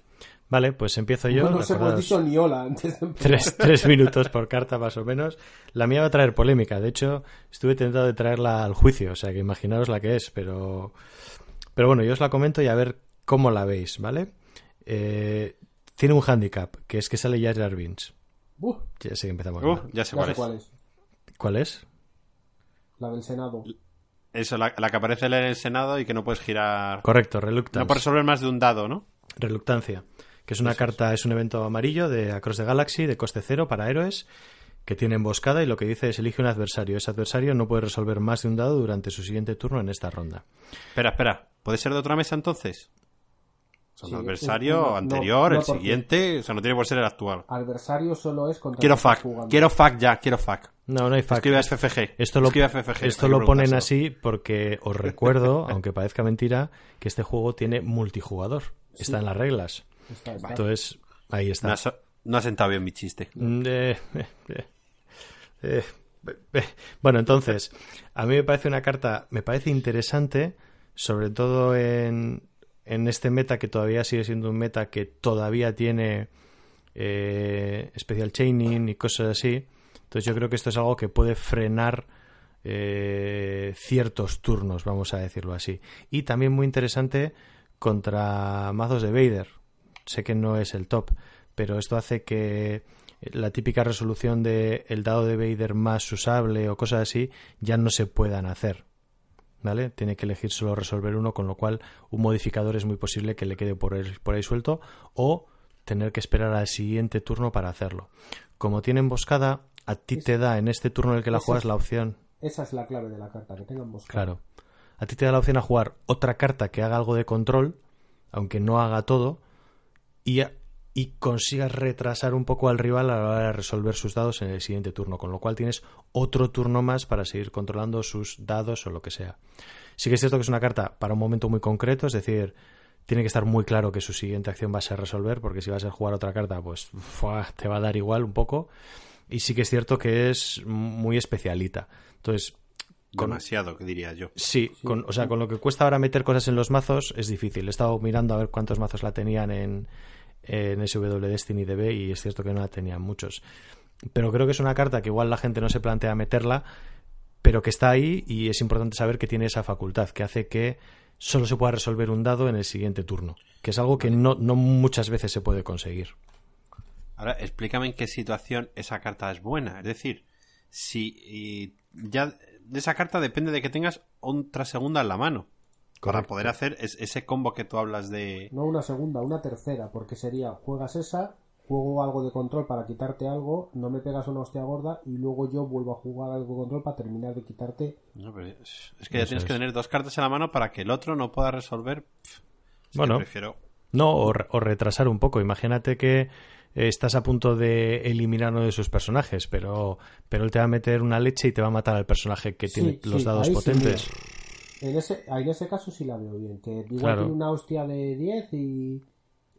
Vale, pues empiezo yo. no nos hemos dicho ni hola antes de empezar. tres, tres minutos por carta más o menos. La mía va a traer polémica. De hecho, estuve tentado de traerla al juicio. O sea, que imaginaros la que es. Pero, pero bueno, yo os la comento y a ver cómo la veis, ¿vale? Eh, tiene un handicap, que es que sale Jar Jar Binks. Uf, Ya sé que empezamos. Uh, ya sé ya cuál sé es. cuál es. ¿Cuál es? La del Senado. Eso, la, la que aparece en el Senado y que no puedes girar. Correcto, Reluctance. No puedes resolver más de un dado, ¿no? Reluctancia, que es una carta, es un evento amarillo de Across the Galaxy de coste cero para héroes que tiene emboscada y lo que dice es elige un adversario. Ese adversario no puede resolver más de un dado durante su siguiente turno en esta ronda. Espera, espera. ¿Puede ser de otra mesa entonces? O sea, Sí, un adversario no, anterior, no, el siguiente. O sea, no tiene por ser el actual. Adversario solo es contra Quiero fac. Quiero fac ya, quiero fac. No, no hay fact. Escribe a FFG. Esto lo, FFG. esto lo ponen así porque os recuerdo, aunque parezca mentira, que este juego tiene multijugador. Está en las reglas. Está, está. Entonces, ahí No está. ha, no ha sentado bien mi chiste. Mm, eh, eh, eh, eh, eh. Bueno, entonces, a mí me parece una carta, me parece interesante, sobre todo en, en este meta que todavía sigue siendo un meta que todavía tiene eh, special chaining y cosas así. Entonces yo creo que esto es algo que puede frenar eh, ciertos turnos, vamos a decirlo así. Y también muy interesante contra mazos de Vader. Sé que no es el top, pero esto hace que la típica resolución de el dado de Vader más usable o cosas así ya no se puedan hacer. ¿Vale? Tiene que elegir solo resolver uno, con lo cual un modificador es muy posible que le quede por ahí, por ahí suelto o tener que esperar al siguiente turno para hacerlo. Como tiene emboscada, a ti te da en este turno en el que la juegas es- la opción Esa es la clave de la carta, que tengan bosque. Claro. A ti te da la opción a jugar otra carta que haga algo de control, aunque no haga todo, y, consigas retrasar un poco al rival a la hora de resolver sus dados en el siguiente turno, con lo cual tienes otro turno más para seguir controlando sus dados o lo que sea. Sí que es cierto que es una carta para un momento muy concreto, es decir, tiene que estar muy claro que su siguiente acción va a ser resolver, porque si vas a jugar otra carta, pues te va a dar igual un poco. Y sí que es cierto que es muy especialita. Entonces, con- Demasiado, que diría yo. Sí, Con, o sea, con lo que cuesta ahora meter cosas en los mazos es difícil. He estado mirando a ver cuántos mazos la tenían en, en SW Destiny DB y es cierto que no la tenían muchos. Pero creo que es una carta que igual la gente no se plantea meterla, pero que está ahí y es importante saber que tiene esa facultad, que hace que solo se pueda resolver un dado en el siguiente turno, que es algo que no, no muchas veces se puede conseguir. Ahora, explícame en qué situación esa carta es buena. Es decir, si ya de esa carta depende de que tengas otra segunda en la mano. Para poder hacer es- ese combo que tú hablas de... No una segunda, una tercera, porque sería, juegas esa, juego algo de control para quitarte algo, no me pegas una hostia gorda y luego yo vuelvo a jugar algo de control para terminar de quitarte. No, pero es, es que ya Eso tienes que tener dos cartas en la mano para que el otro no pueda resolver. Pff, Bueno. prefiero... No, o, re- o retrasar un poco. Imagínate que estás a punto de eliminar uno de sus personajes, pero, pero él te va a meter una leche y te va a matar al personaje que Sí, tiene los dados sí, potentes. En ese, en ese caso sí la veo bien, que igual Claro. tiene una hostia de 10 y,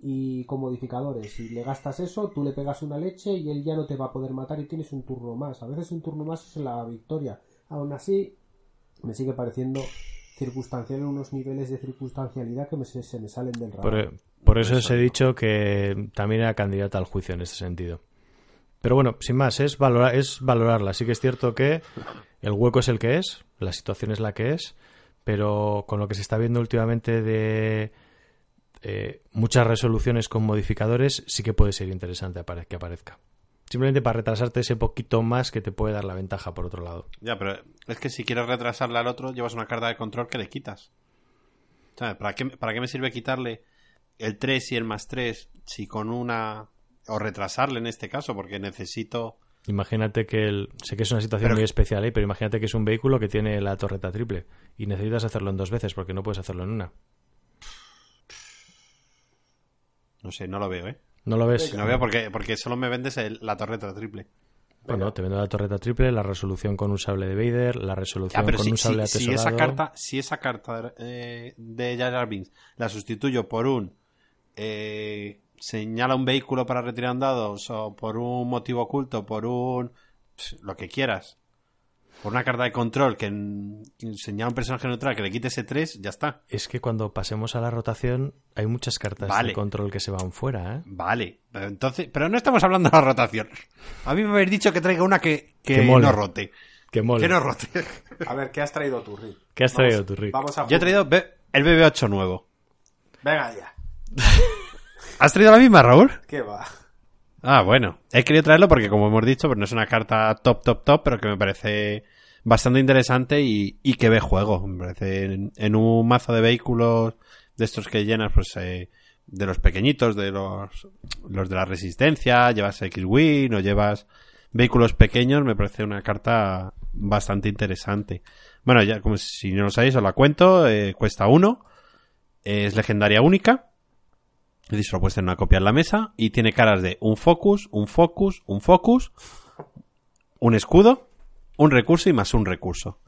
y con modificadores. Si le gastas eso, tú le pegas una leche y él ya no te va a poder matar y tienes un turno más. A veces un turno más es la victoria. Aún así, me sigue pareciendo circunstancial en unos niveles de circunstancialidad que me- se, se me salen del radar. por eso os he dicho que también era candidata al juicio en este sentido. Pero bueno, sin más, es, valora- es valorarla. Sí que es cierto que el hueco es el que es, la situación es la que es, pero con lo que se está viendo últimamente de eh, muchas resoluciones con modificadores, sí que puede ser interesante que aparezca. Simplemente para retrasarte ese poquito más que te puede dar la ventaja por otro lado. Ya, pero es que si quieres retrasarle al otro, llevas una carta de control que le quitas. ¿Sabes? ¿Para qué, ¿Para qué me sirve quitarle el 3 y el más 3 si con una... o retrasarle en este caso, porque necesito... Imagínate que el, sé que es una situación Pero- muy especial, ¿eh? pero imagínate que es un vehículo que tiene la torreta triple y necesitas hacerlo en dos veces porque no puedes hacerlo en una. No sé, no lo veo, ¿eh? ¿No lo ves? No lo veo porque, porque solo me vendes el- la torreta triple. Bueno, te vendo la torreta triple, la resolución con un sable de Vader, la resolución Ya, pero con si, un sable si- si esa carta, si esa carta eh, de Jar Binks la sustituyo por un eh, señala un vehículo para retirar dados o por un motivo oculto, por un lo que quieras, por una carta de control que, en- que señala un personaje neutral que le quite ese 3, ya está. Es que cuando pasemos a la rotación hay muchas cartas Vale. de control que se van fuera, ¿eh? Vale, pero entonces, pero no estamos hablando de la rotación. A mí me habéis dicho que traiga una que, que, Que mole. no rote. Que mole. Que no rote. A ver, ¿qué has traído tú, Rick? ¿Qué has Vamos- traído tú, Rick? Vamos a Yo he traído el BB8 nuevo. Venga ya. ¿Has traído la misma, Raúl? ¿Qué va? Ah, bueno. He querido traerlo porque, como hemos dicho, pues no es una carta top, top, top, pero que me parece bastante interesante y, y que ve juego. Me parece en, un mazo de vehículos de estos que llenas, pues, eh, de los pequeñitos, de los, los de la resistencia, llevas X-Wing o llevas vehículos pequeños, me parece una carta bastante interesante. Bueno, ya como si no lo sabéis, os la cuento, eh, cuesta uno, es legendaria única, decir, solo puedes tener una copia en la mesa y tiene caras de un focus, un focus, un focus, un escudo, un recurso y más un recurso.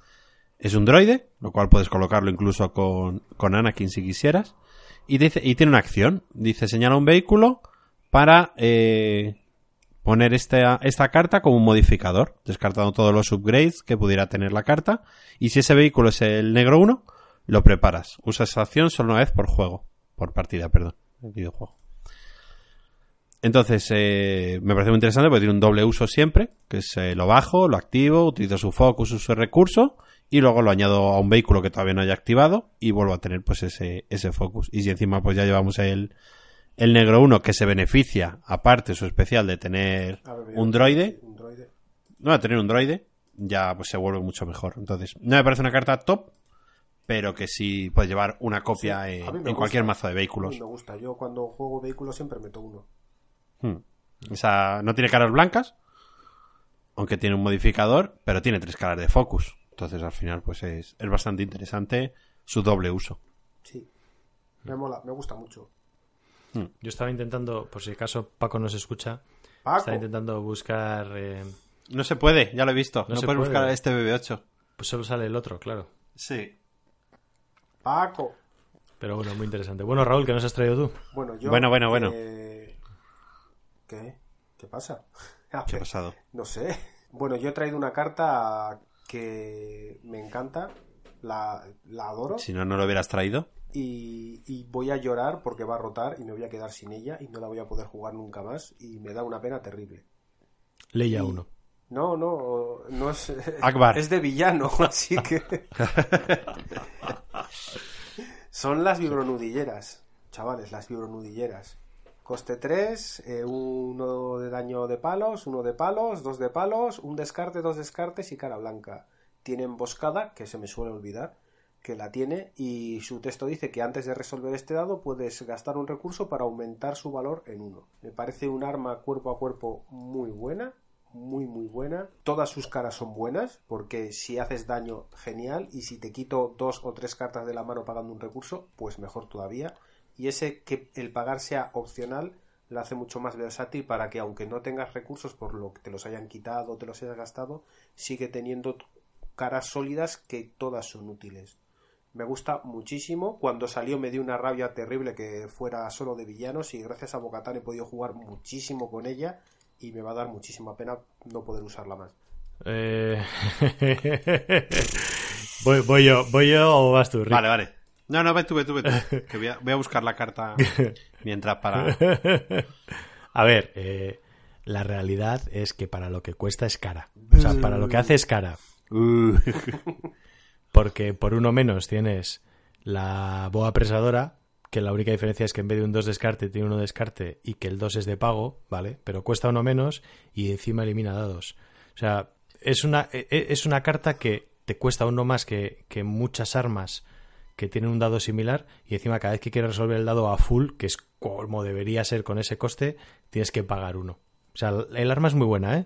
Es un droide, lo cual puedes colocarlo incluso con, con Anakin si quisieras. Y, dice, y tiene una acción. Dice, señala un vehículo para eh, poner esta, esta carta como un modificador, descartando todos los upgrades que pudiera tener la carta. Y si ese vehículo es el negro 1, lo preparas. Usas esa acción solo una vez por juego. Por partida, perdón. El videojuego. Entonces, eh, me parece muy interesante porque tiene un doble uso siempre, que es eh, lo bajo, lo activo, utilizo su focus, su recurso, y luego lo añado a un vehículo que todavía no haya activado y vuelvo a tener pues ese, ese focus. Y si encima pues ya llevamos el, el negro 1 que se beneficia, aparte su especial de tener A ver, un droide, Un droide. no, de tener un droide, ya pues se vuelve mucho mejor. Entonces, no me parece una carta top, pero que sí puede llevar una copia Sí, en, cualquier mazo de A mí vehículos. me gusta. Yo cuando juego vehículos siempre meto uno. Hmm. O sea, no tiene caras blancas, aunque tiene un modificador, pero tiene tres caras de focus. Entonces, al final, pues es, es bastante interesante su doble uso. Sí. Me mola, me gusta mucho. Yo estaba intentando, por si acaso Paco nos escucha, Paco. estaba intentando buscar... eh, No se puede, ya lo he visto. No, se puedes puede. buscar este BB8. Pues solo sale el otro, claro. Sí. Paco. Pero bueno, muy interesante. Bueno, Raúl, ¿qué nos has traído tú? Bueno, yo. Bueno, bueno, bueno. eh, ¿Qué? ¿Qué pasa? ¿Qué ha pasado? No sé. Bueno, yo he traído una carta que me encanta. La, la adoro. Si no, no lo hubieras traído. Y, y voy a llorar porque va a rotar y me voy a quedar sin ella y no la voy a poder jugar nunca más. Y me da una pena terrible. Leia Y- 1. No, no, no es. Akbar. Es de villano, así que. Son las vibronudilleras, chavales, las vibronudilleras. Coste 3, uno de daño de palos, uno de palos, dos de palos, un descarte, dos descartes y cara blanca. Tiene emboscada, que se me suele olvidar, que la tiene, y su texto dice que antes de resolver este dado puedes gastar un recurso para aumentar su valor en uno. Me parece un arma cuerpo a cuerpo muy buena, muy muy buena. Todas sus caras son buenas, porque si haces daño, genial, y si te quito dos o tres cartas de la mano pagando un recurso, pues mejor todavía. Y ese que el pagar sea opcional lo hace mucho más versátil para que aunque no tengas recursos por lo que te los hayan quitado o te los hayas gastado, sigue teniendo caras sólidas que todas son útiles. Me gusta muchísimo. Cuando salió me dio una rabia terrible que fuera solo de villanos y gracias a Bocatán he podido jugar muchísimo con ella y me va a dar muchísima pena no poder usarla más. Eh... voy, voy yo, ¿Voy yo o vas tú, Rick? Vale, vale. No, no, ve tú, ve tú, ve tú. Que voy a, voy a buscar la carta mientras para... A ver, eh, la realidad es que para lo que cuesta es cara. O sea, para lo que hace es cara. Uh. Porque por uno menos tienes la boa apresadora, que la única diferencia es que en vez de un 2 descarte tiene uno descarte y que el 2 es de pago, ¿vale? Pero cuesta uno menos y encima elimina dados. O sea, es una, e- e- es una carta que te cuesta uno más que, que muchas armas que tienen un dado similar y encima cada vez que quieres resolver el dado a full, que es como debería ser con ese coste, tienes que pagar uno. O sea, el arma es muy buena, ¿eh?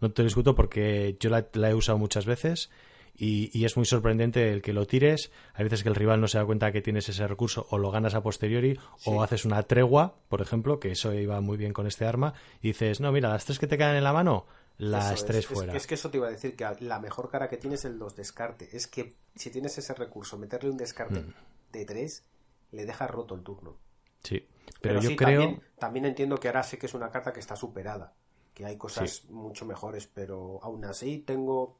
No te lo discuto porque yo la, la he usado muchas veces Y, y es muy sorprendente el que lo tires. Hay veces que el rival no se da cuenta que tienes ese recurso o lo ganas a posteriori o haces una tregua, por ejemplo, que eso iba muy bien con este arma, y dices, no, mira, las tres que te quedan en la mano, las Eso tres es, es fuera. que- Es, que eso te iba a decir, que la mejor cara que tienes es el 2 descarte. Es que si tienes ese recurso, meterle un descarte Mm. de 3, le dejas roto el turno. Sí, pero, yo sí, creo... También, también entiendo que ahora sé que es una carta que está superada. Que hay cosas mucho mejores, pero aún así tengo...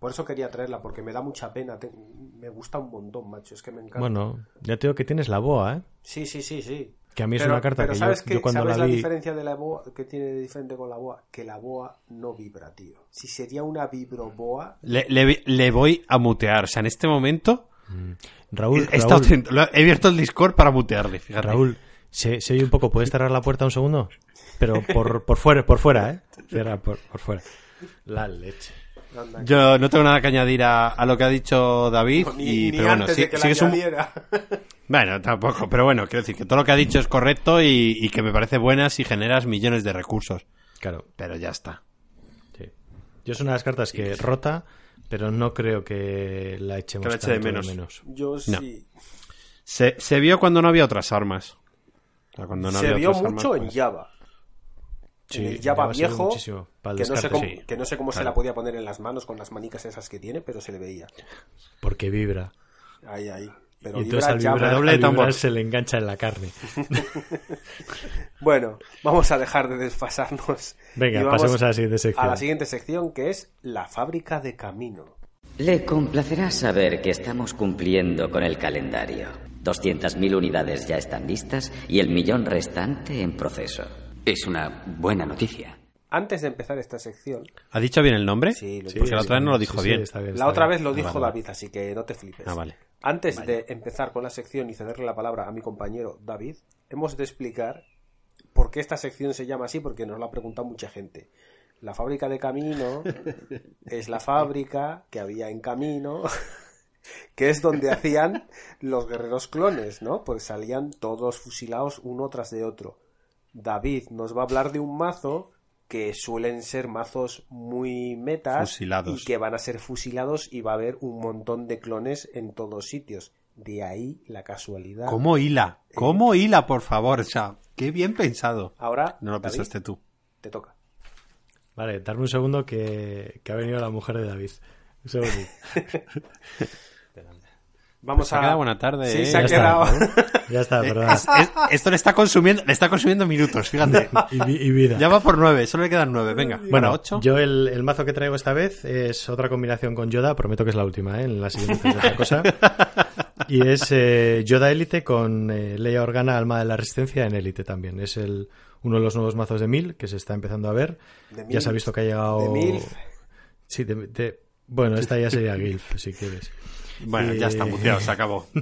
Por eso quería traerla, porque me da mucha pena. te- Me gusta un montón, macho. Es que me encanta. Bueno, ya te digo que tienes la boa, ¿eh? Sí, sí, sí, sí. Que a mí es una carta pero que yo, ¿sabes qué? yo cuando ¿Sabes la la vi... diferencia de la boa que tiene de diferente con la boa? Que la boa no vibra, tío. Si sería una vibroboa, Le, le- le voy a mutear. O sea, en este momento. Raúl, he, estado Raúl, he abierto el Discord para mutearle, fíjate. Raúl, se, se oye un poco, ¿puedes cerrar la puerta un segundo? Pero por, por fuera, por fuera, ¿eh? Cierra por, por fuera. La leche. Anda, Yo no tengo nada que añadir a, a lo que ha dicho David. ni, y, ni pero bueno, sí, de que sí la que es un-. Bueno, tampoco, pero bueno, quiero decir que todo lo que ha dicho es correcto y, y que me parece buena si generas millones de recursos. Claro, Pero ya está. sí. Yo es una de las cartas que rota, pero no creo que la echemos Que la eche de menos. Yo No. Se, se vio cuando no había otras armas. O sea, cuando no Se había vio otras mucho armas, en pues- Java. Sí, en el Java se viejo, que no, sé cómo, sí. que no sé cómo se Claro. la podía poner en las manos con las manicas esas que tiene, pero se le veía. Porque vibra. Ahí, ahí. Pero y entonces al vibra Java. vibrar, Redoble al vibrar se le engancha en la carne. Bueno, vamos a dejar de desfasarnos. Venga, pasemos a la siguiente sección. A la siguiente sección, que es la fábrica de camino. Le complacerá saber que estamos cumpliendo con el calendario. 200.000 unidades ya están listas y el millón restante en proceso. Es una buena noticia. Antes de empezar esta sección, ¿Ha dicho bien el nombre? Sí, lo Porque la otra vez no lo dijo Sí, sí, bien. está la otra bien. vez lo Ah, dijo vale. David, así que no te flipes. Ah, vale. Antes de empezar con la sección y cederle la palabra a mi compañero David, hemos de explicar por qué esta sección se llama así, porque nos lo ha preguntado mucha gente. La fábrica de camino es la fábrica que había en camino, que es donde hacían los guerreros clones, ¿no? Pues salían todos fusilados uno tras de otro. David nos va a hablar de un mazo que suelen ser mazos muy metas Fusilados. y que van a ser fusilados y va a haber un montón de clones en todos sitios. De ahí la casualidad. ¿Cómo hila? ¿Cómo hila, por favor? O sea, qué bien pensado. Ahora, No lo David, pensaste tú. te toca. Vale, darme un segundo que, que ha venido la mujer de David. Un segundo. Vamos Se ha a. quedado buena tarde, Sí, ¿eh? se ha Ya está, quedado. Ya está, Eh, perdón. es- es- esto le está consumiendo, le está consumiendo minutos, fíjate. Y, vi- y vida. Ya va por nueve, solo le quedan nueve, venga. Bueno, Bueno, ocho. yo el, el mazo que traigo esta vez es otra combinación con Yoda, prometo que es la última, ¿eh? en la siguiente otra cosa. Y es eh, Yoda Elite con eh, Leia Organa, Alma de la Resistencia en Elite también. Es el, uno de los nuevos mazos de Mil que se está empezando a ver. De Ya se ha visto que ha llegado... De Milf. Sí, de, de- bueno, esta ya sería Gilf, si quieres. Bueno, ya está muteado, se acabó.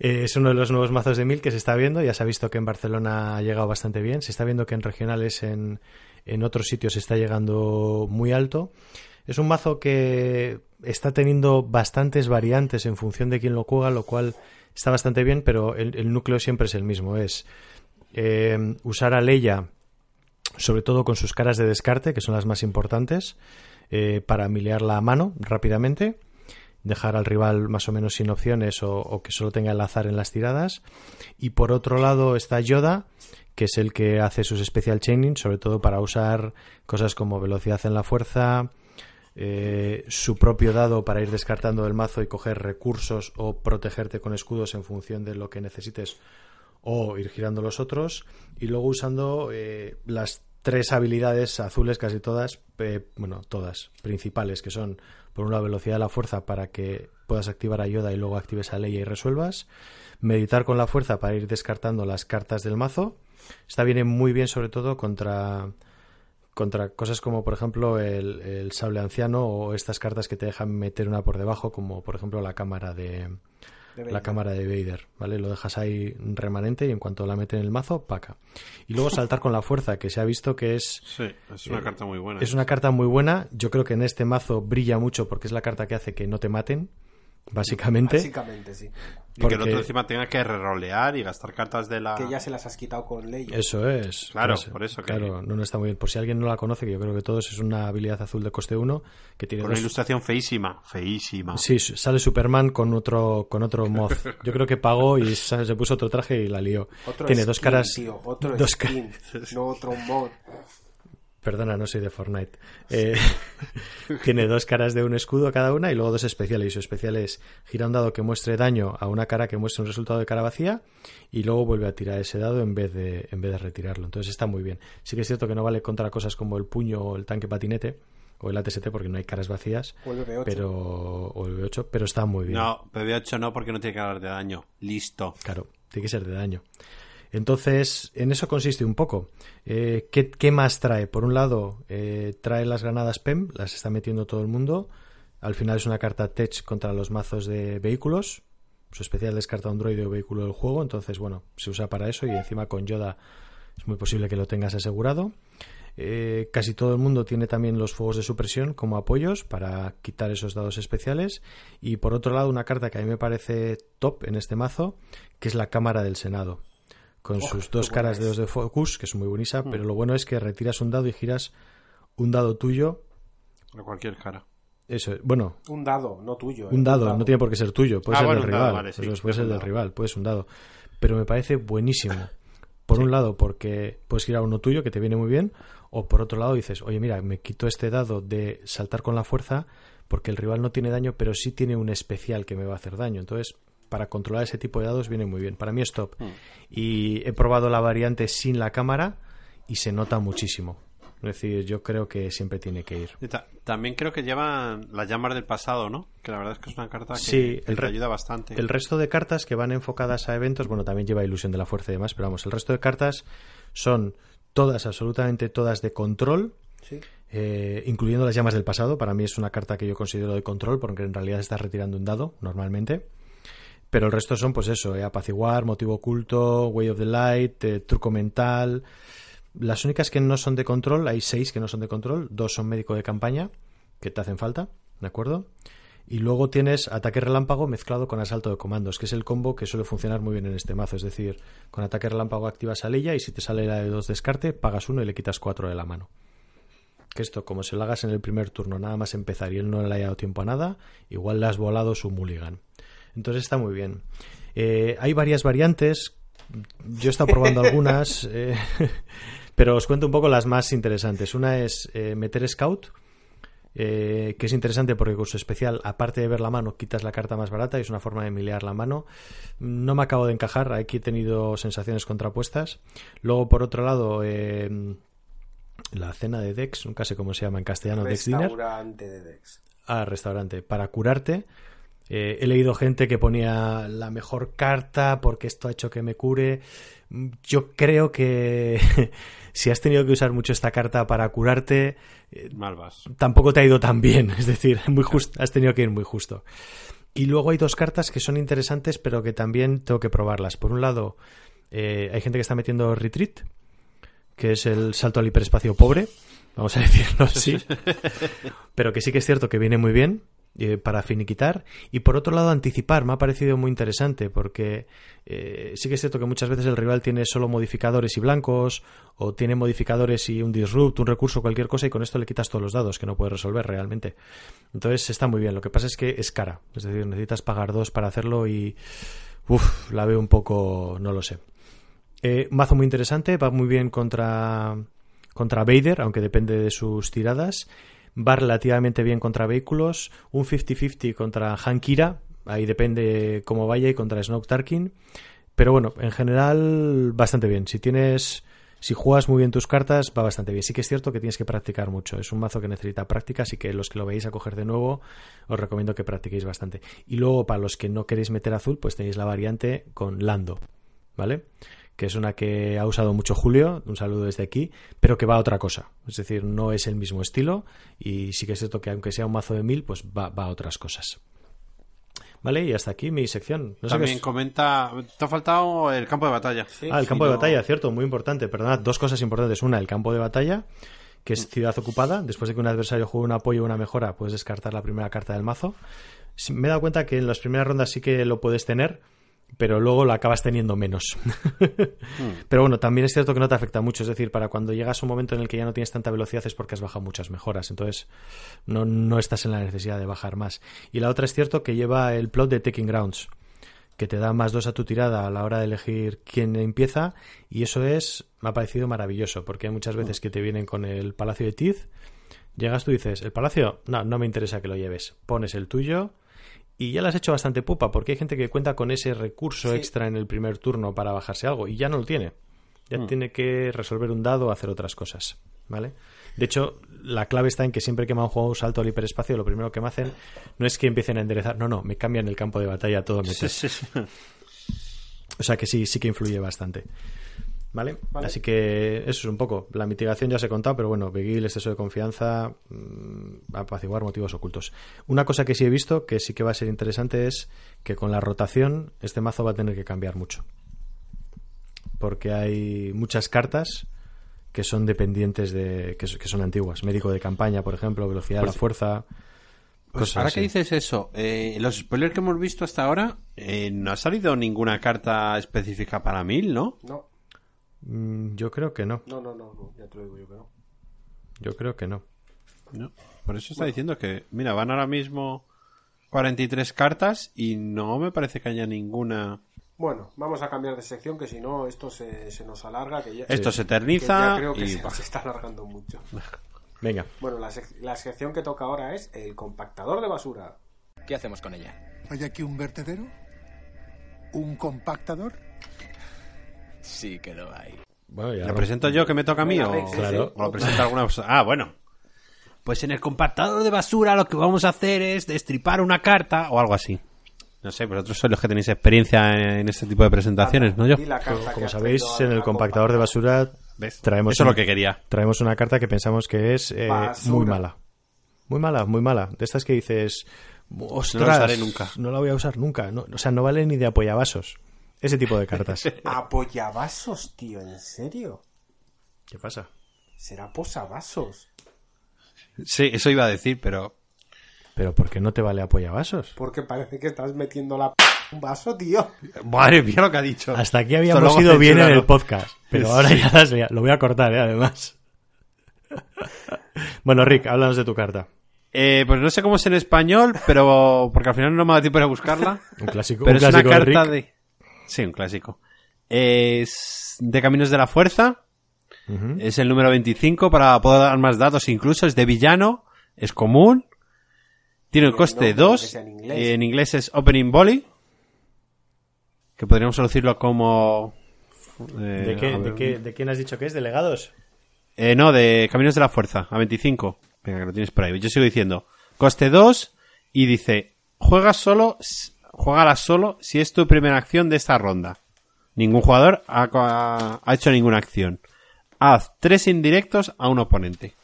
Eh, es uno de los nuevos mazos de mil que se está viendo. Ya se ha visto que en Barcelona ha llegado bastante bien. Se está viendo que en regionales, en, en otros sitios, está llegando muy alto. Es un mazo que está teniendo bastantes variantes en función de quién lo juega, lo cual está bastante bien, pero el, el núcleo siempre es el mismo. Es eh, usar a Leia, sobre todo con sus caras de descarte, que son las más importantes, eh, para milearla a mano rápidamente dejar al rival más o menos sin opciones o, que solo tenga el azar en las tiradas. Y por otro lado está Yoda, que es el que hace sus special chaining, sobre todo para usar cosas como velocidad en la fuerza, eh, su propio dado para ir descartando del mazo y coger recursos o protegerte con escudos en función de lo que necesites o ir girando los otros y luego usando eh, las tres habilidades azules casi todas eh, bueno todas principales que son por una velocidad de la fuerza para que puedas activar a Yoda y luego actives a Leia y resuelvas. Meditar con la fuerza para ir descartando las cartas del mazo. Está viene muy bien sobre todo contra contra cosas como por ejemplo el, el sable anciano o estas cartas que te dejan meter una por debajo como por ejemplo la cámara De la cámara de Vader, ¿vale? Lo dejas ahí remanente y en cuanto la mete en el mazo, paca. Y luego saltar con la fuerza, que se ha visto que es... Sí, es una eh, carta muy buena. Es una carta muy buena. Yo creo que en este mazo brilla mucho porque es la carta que hace que no te maten. Básicamente. Básicamente, sí. Y que el otro encima tenga que rerolear y gastar cartas de la... Que ya se las has quitado con ley. Eso es. Claro, por eso. Que... Claro, no, no está muy bien. Por si alguien no la conoce, que yo creo que todos es una habilidad azul de coste 1 que tiene Con dos... una ilustración feísima, feísima. Sí, sale Superman con otro con otro moz. Yo creo que pagó y se puso otro traje y la lió. Otro tiene skin, dos caras... tío, otro dos skin, no otro mod. Perdona, no soy de Fortnite. Eh, tiene dos caras de un escudo cada una y luego dos especiales. Y su especial es gira un dado que muestre daño a una cara que muestre un resultado de cara vacía y luego vuelve a tirar ese dado en vez de, en vez de retirarlo. Entonces está muy bien. Sí que es cierto que no vale contra cosas como el puño o el tanque patinete o el ATST porque no hay caras vacías. O el BB8. Pero, o el B8, pero está muy bien. No, PB8 no, porque no tiene que hablar de daño. Listo. Claro, tiene que ser de daño. Entonces, en eso consiste un poco. Eh, ¿qué, más trae? Por un lado, eh, trae las granadas PEM, las está metiendo todo el mundo. Al final es una carta Tech contra los mazos de vehículos. Su especial descarta un droide o vehículo del juego, entonces, bueno, se usa para eso y encima con Yoda es muy posible que lo tengas asegurado. Eh, casi todo el mundo tiene también los fuegos de supresión como apoyos para quitar esos dados especiales. Y por otro lado, una carta que a mí me parece top en este mazo, que es la Cámara del Senado. Con Oh, sus dos caras de es. dos de focus, que es muy buenísima, Mm. pero lo bueno es que retiras un dado y giras un dado tuyo. A cualquier cara. Eso, bueno, Un dado, no tuyo. ¿eh? un dado, no tiene por qué ser tuyo, puede Ah, ser bueno, del un dado, rival. vale, sí, puede es ser un del dado. rival, pues un dado. Pero me parece buenísimo. Por un lado, porque puedes girar uno tuyo que te viene muy bien, o por otro lado dices, oye, mira, me quito este dado de saltar con la fuerza porque el rival no tiene daño, pero sí tiene un especial que me va a hacer daño. Entonces, para controlar ese tipo de dados viene muy bien. Para mí es top. Hmm. Y he probado la variante sin la cámara y se nota muchísimo. Es decir, yo creo que siempre tiene que ir. Ta- también creo que llevan las llamas del pasado, ¿no? Que la verdad es que es una carta que, Sí, que te ayuda bastante. El resto de cartas que van enfocadas a eventos, bueno, también lleva ilusión de la fuerza y demás, pero vamos, el resto de cartas son todas, absolutamente todas de control, Sí. eh, incluyendo las llamas del pasado. Para mí es una carta que yo considero de control, porque en realidad estás retirando un dado, normalmente. Pero el resto son, pues eso, eh, apaciguar, motivo oculto, way of the light, eh, truco mental. Las únicas que no son de control, hay seis que no son de control, dos son médico de campaña, que te hacen falta, ¿de acuerdo? Y luego tienes ataque relámpago mezclado con asalto de comandos, que es el combo que suele funcionar muy bien en este mazo. Es decir, con ataque relámpago activas a Leia y si te sale la de dos descarte, pagas uno y le quitas cuatro de la mano. Que esto, como se lo hagas en el primer turno, nada más empezar y él no le haya dado tiempo a nada, igual le has volado su mulligan. Entonces está muy bien. Eh, hay varias variantes. Yo he estado probando algunas, eh, pero os cuento un poco las más interesantes. Una es eh, meter Scout, eh, que es interesante porque con su especial, aparte de ver la mano, quitas la carta más barata y es una forma de milear la mano. No me acabo de encajar, aquí he tenido sensaciones contrapuestas. Luego, por otro lado, eh, la cena de Dex, nunca sé cómo se llama en castellano, Dex Dinner. Restaurante de Dex. Ah, restaurante, para curarte. Eh, he leído gente que ponía la mejor carta porque esto ha hecho que me cure. Yo creo que si has tenido que usar mucho esta carta para curarte, eh, tampoco te ha ido tan bien. Es decir, muy justo, has tenido que ir muy justo. Y luego hay dos cartas que son interesantes, pero que también tengo que probarlas. Por un lado, eh, hay gente que está metiendo Retreat, que es el salto al hiperespacio pobre, vamos a decirlo así. pero que sí que es cierto que viene muy bien eh, para finiquitar. Y por otro lado, anticipar me ha parecido muy interesante porque eh, sí que es cierto que muchas veces el rival tiene solo modificadores y blancos o tiene modificadores y un disrupt, un recurso, cualquier cosa y con esto le quitas todos los dados que no puede resolver realmente. Entonces está muy bien. Lo que pasa es que es cara. Es decir, necesitas pagar dos para hacerlo y... Uf, la veo un poco... no lo sé. Eh, mazo muy interesante, va muy bien contra, contra Vader, aunque depende de sus tiradas. Va relativamente bien contra vehículos. Un 50-50 contra Hankira, ahí depende cómo vaya, y contra Snoke Tarkin. Pero bueno, en general, bastante bien. Si tienes. Si juegas muy bien tus cartas, va bastante bien. Sí que es cierto que tienes que practicar mucho. Es un mazo que necesita práctica, así que los que lo veis a coger de nuevo, os recomiendo que practiquéis bastante. Y luego, para los que no queréis meter azul, pues tenéis la variante con Lando, ¿vale? Que es una que ha usado mucho Julio, un saludo desde aquí, pero que va a otra cosa. Es decir, no es el mismo estilo y sí que es cierto que aunque sea un mazo de mil, pues va, va a otras cosas. Vale, y hasta aquí mi sección. No sé También comenta, te ha faltado el campo de batalla. Ah, el campo de batalla, cierto, muy importante. Perdonad, dos cosas importantes. Una, el campo de batalla, que es ciudad ocupada. Después de que un adversario juegue un apoyo o una mejora, puedes descartar la primera carta del mazo. Me he dado cuenta que en las primeras rondas sí que lo puedes tener, pero luego lo acabas teniendo menos. Pero bueno, también es cierto que no te afecta mucho. Es decir, para cuando llegas a un momento en el que ya no tienes tanta velocidad es porque has bajado muchas mejoras. Entonces, no, no estás en la necesidad de bajar más. Y la otra es cierto que lleva el plot de Taking Grounds, que te da más dos a tu tirada a la hora de elegir quién empieza. Y eso es, me ha parecido maravilloso, porque hay muchas veces que te vienen con el Palacio de Tiz. Llegas tú y dices, ¿el palacio? No, no me interesa que lo lleves. Pones el tuyo y ya lo has hecho bastante pupa, porque hay gente que cuenta con ese recurso Sí. extra en el primer turno para bajarse algo y ya no lo tiene. Ya Mm. tiene que resolver un dado o hacer otras cosas. ¿Vale? De hecho, la clave está en que siempre que me han jugado un salto al hiperespacio, lo primero que me hacen no es que empiecen a enderezar, no, no, me cambian el campo de batalla todo. sí, sí. O sea que sí, sí que influye bastante. ¿Vale? Vale. Así que eso es un poco. La mitigación ya os he contado, pero bueno, Beguil, exceso de confianza, mm, apaciguar motivos ocultos. Una cosa que sí he visto, que sí que va a ser interesante, es que con la rotación este mazo va a tener que cambiar mucho. Porque hay muchas cartas que son dependientes de. que, que son antiguas. Médico de campaña, por ejemplo, velocidad de Pues- la fuerza. Pues cosas ahora así. que dices eso, eh, en los spoilers que hemos visto hasta ahora, eh, no ha salido ninguna carta específica para mil, ¿no? No, Mm, yo creo que no. no, no, no, no, ya te lo digo yo que no. Yo creo que no. No. Por eso está diciendo que, mira, van ahora mismo 43 cartas y no me parece que haya ninguna. Bueno, vamos a cambiar de sección que si no esto se, se nos alarga. Que ya, Esto se que eterniza ya creo que y se, está alargando mucho. Venga. Bueno, la, sec- la sección que toca ahora es el compactador de basura. ¿Qué hacemos con ella? ¿Hay aquí un vertedero? ¿Un compactador? Sí que lo hay. Bueno, ya ¿Lo presento yo que me toca a mí o, Claro. o lo presenta alguna persona? Ah, bueno. Pues en el compactador de basura lo que vamos a hacer es destripar una carta o algo así. No sé, vosotros sois los que tenéis experiencia en este tipo de presentaciones, ¿no yo? Como sabéis, en el compactador de basura ¿Ves? traemos Eso es lo que quería. traemos una carta que pensamos que es eh, muy mala. Muy mala, muy mala. De estas que dices, ostras, No la usaré nunca. no la voy a usar nunca. No, o sea, no vale ni de apoyavasos. Ese tipo de cartas. Apoyavasos, tío, ¿en serio? ¿Qué pasa? Será posavasos. Sí, eso iba a decir, pero Pero ¿por qué no te vale apoyavasos? Porque parece que estás metiendo la p un vaso, tío. madre mía lo que ha dicho. Hasta aquí habíamos ido bien en el podcast. Pero ahora ya las Lo voy a cortar, ¿eh? además. bueno, Rick, háblanos de tu carta. Eh, pues no sé cómo es en español, pero porque al final no me da tiempo de buscarla. Un clásico, Pero un es una de carta Rick. de... Sí, un clásico. Es de Caminos de la Fuerza. Es el número 25 para poder dar más datos incluso. Es de villano. Es común. Tiene un coste nombre, 2. que sea en inglés. En inglés es Opening Volley. Que podríamos traducirlo como... eh, ¿De, qué, a de, ver. qué- ¿De quién has dicho que es? ¿Delegados? Eh, no, de Caminos de la Fuerza, a 25. Venga, que lo tienes por ahí. Yo sigo diciendo. Coste 2 y dice, juega solo, juégala solo si es tu primera acción de esta ronda. Ningún jugador ha, ha- ha hecho ninguna acción. Haz tres indirectos a un oponente.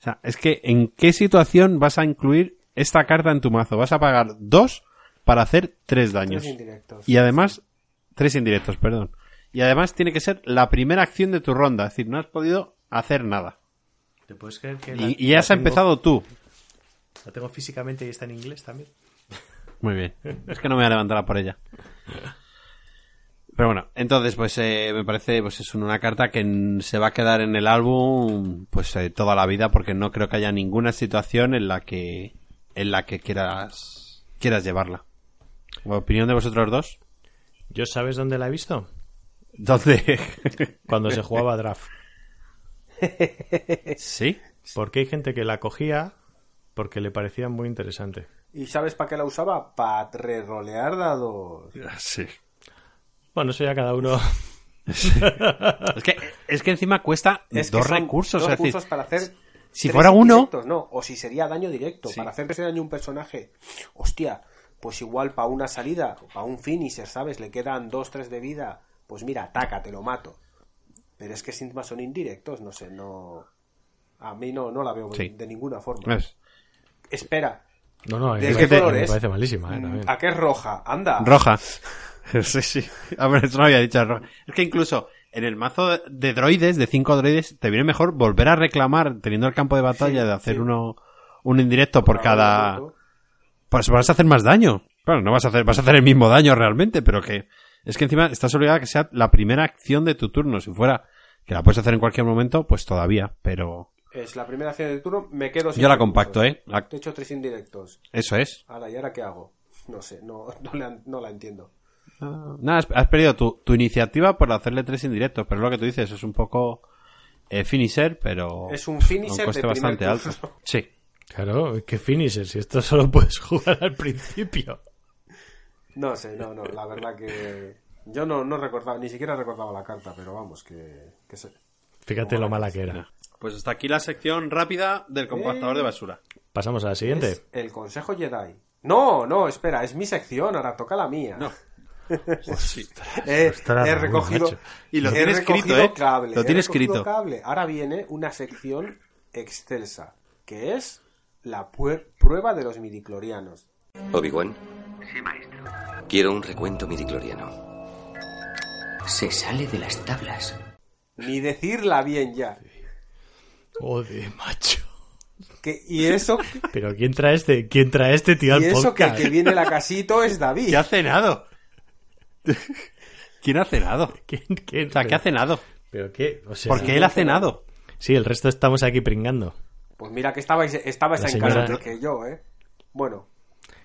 O sea, es que ¿en qué situación vas a incluir esta carta en tu mazo? Vas a pagar dos para hacer tres daños. Tres indirectos. Y además, tres indirectos, perdón. Y además tiene que ser la primera acción de tu ronda. Es decir, no has podido hacer nada. ¿Te puedes creer que Y, y ya has empezado tú. La tengo físicamente y está en inglés también. Muy bien. Es que no me voy a levantar a por ella. Pero bueno, entonces pues eh, me parece pues es una carta que se va a quedar en el álbum pues eh, toda la vida porque no creo que haya ninguna situación en la que en la que quieras quieras llevarla. ¿Opinión de vosotros dos? ¿Yo sabes dónde la he visto? ¿Dónde? Cuando se jugaba draft. ¿Sí? Porque hay gente que la cogía porque le parecía muy interesante. ¿Y sabes para qué la usaba? Para rerolear dados. Sí. Bueno, eso ya cada uno. Es que, es que encima cuesta Es que dos recursos. Dos decir, recursos para hacer. si fuera uno- no. O si sería daño directo. Para hacer ese daño a un personaje. Hostia, pues igual para una salida, para un finisher, ¿sabes? Le quedan dos, tres de vida. Pues mira, ataca, te lo mato. Pero es que encima son indirectos, no sé, no. A mí no, no la veo Sí. de ninguna forma. Es- Espera, No, no, ¿De me, qué parece, color me es? parece malísima, ¿eh? También. ¿a qué es roja? Anda. Roja. Sí, sí. A ver, eso no había dicho roja. Es que incluso en el mazo de- de droides, de 5 droides, te viene mejor volver a reclamar, teniendo el campo de batalla, Sí, de hacer sí. uno un indirecto por cada... Pues vas a hacer más daño. Claro, no vas a hacer, vas a hacer el mismo daño realmente, pero que es que encima estás obligado a que sea la primera acción de tu turno. Si fuera que la puedes hacer en cualquier momento, pues todavía, pero Es la primera acción de turno, me quedo sin Yo la recursos. compacto, ¿eh? La- Te he hecho tres indirectos. eso es. Ahora, ¿y ahora qué hago? No sé, no, no, la, no la entiendo. Nada, has, has perdido tu, tu iniciativa por hacerle tres indirectos, pero es lo que tú dices, es un poco eh, finisher, pero Es un finisher de bastante alto. Sí. Claro, ¿qué finisher? Si esto solo puedes jugar al principio. No sé, no, no, la verdad que yo no, no recordaba, ni siquiera recordaba la carta, pero vamos, que, que se... Fíjate lo mala que era. Pues hasta aquí la sección rápida del compactador Eh. de basura. Pasamos a la siguiente. Es el Consejo Jedi. No, no, espera, es mi sección, ahora toca la mía. No. Sí. he, he recogido. Y lo he tiene escrito, ¿eh? Cable, Lo he tiene recogido escrito. cable. Ahora viene una sección excelsa, que es la prueba de los midiclorianos. Obi-Wan. Sí, maestro. Quiero un recuento midicloriano. Se sale de las tablas. Ni decirla bien ya. Joder, macho. Que, y eso, Pero ¿quién trae este, quién trae este tío al y eso que el podcast? que viene la casito es David. ¿Qué ha cenado? ¿Quién ha cenado? ¿Quién, quién? O sea, ¿qué ha cenado? ¿Pero qué? O sea, Porque él ha cenado. Sí, el resto estamos aquí pringando. Pues mira que estabais, estabais La en señora- casa antes que yo, ¿eh? Bueno,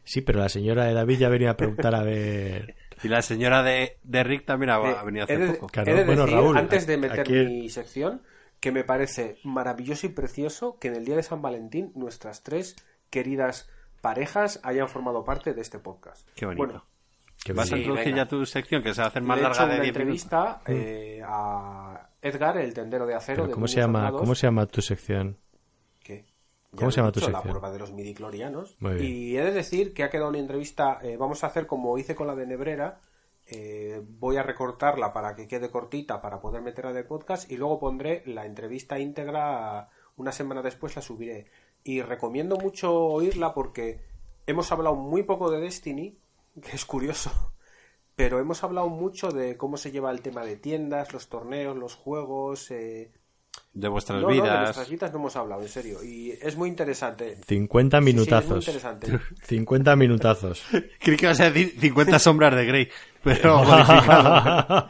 Sí, pero la señora de David ya venía a preguntar a ver... Y la señora de, de Rick también ha, Eh, ha venido hace de- poco. Claro, de bueno, decir, Raúl, antes de meter aquí- mi sección, que me parece maravilloso y precioso que en el día de San Valentín nuestras tres queridas parejas hayan formado parte de este podcast. Qué bonito. Bueno, Qué ¿Vas a introducir venga. ya tu sección que se va a hacer más le he larga hecho de una 10 minutos? entrevista eh, a Edgar, el tendero de acero. Pero de ¿cómo se llama, Armados. cómo se llama tu sección? ¿Qué? Ya ¿Cómo se he llama tu dicho, La sección? prueba de los midiclorianos. Y he de decir que ha quedado una entrevista. eh, vamos a hacer como hice con la de Nebrera. Eh, voy a recortarla para que quede cortita para poder meterla el podcast y luego pondré la entrevista íntegra una semana después la subiré. Y recomiendo mucho oírla porque hemos hablado muy poco de Destiny que es curioso pero hemos hablado mucho de cómo se lleva el tema de tiendas los torneos los juegos eh, De vuestras no, no, de vidas. nuestras vidas no hemos hablado, en serio. Y es muy interesante. 50 Sí, sí, es muy minutazos. interesante. 50 minutazos. Creí que ibas a decir 50 sombras de Grey, pero.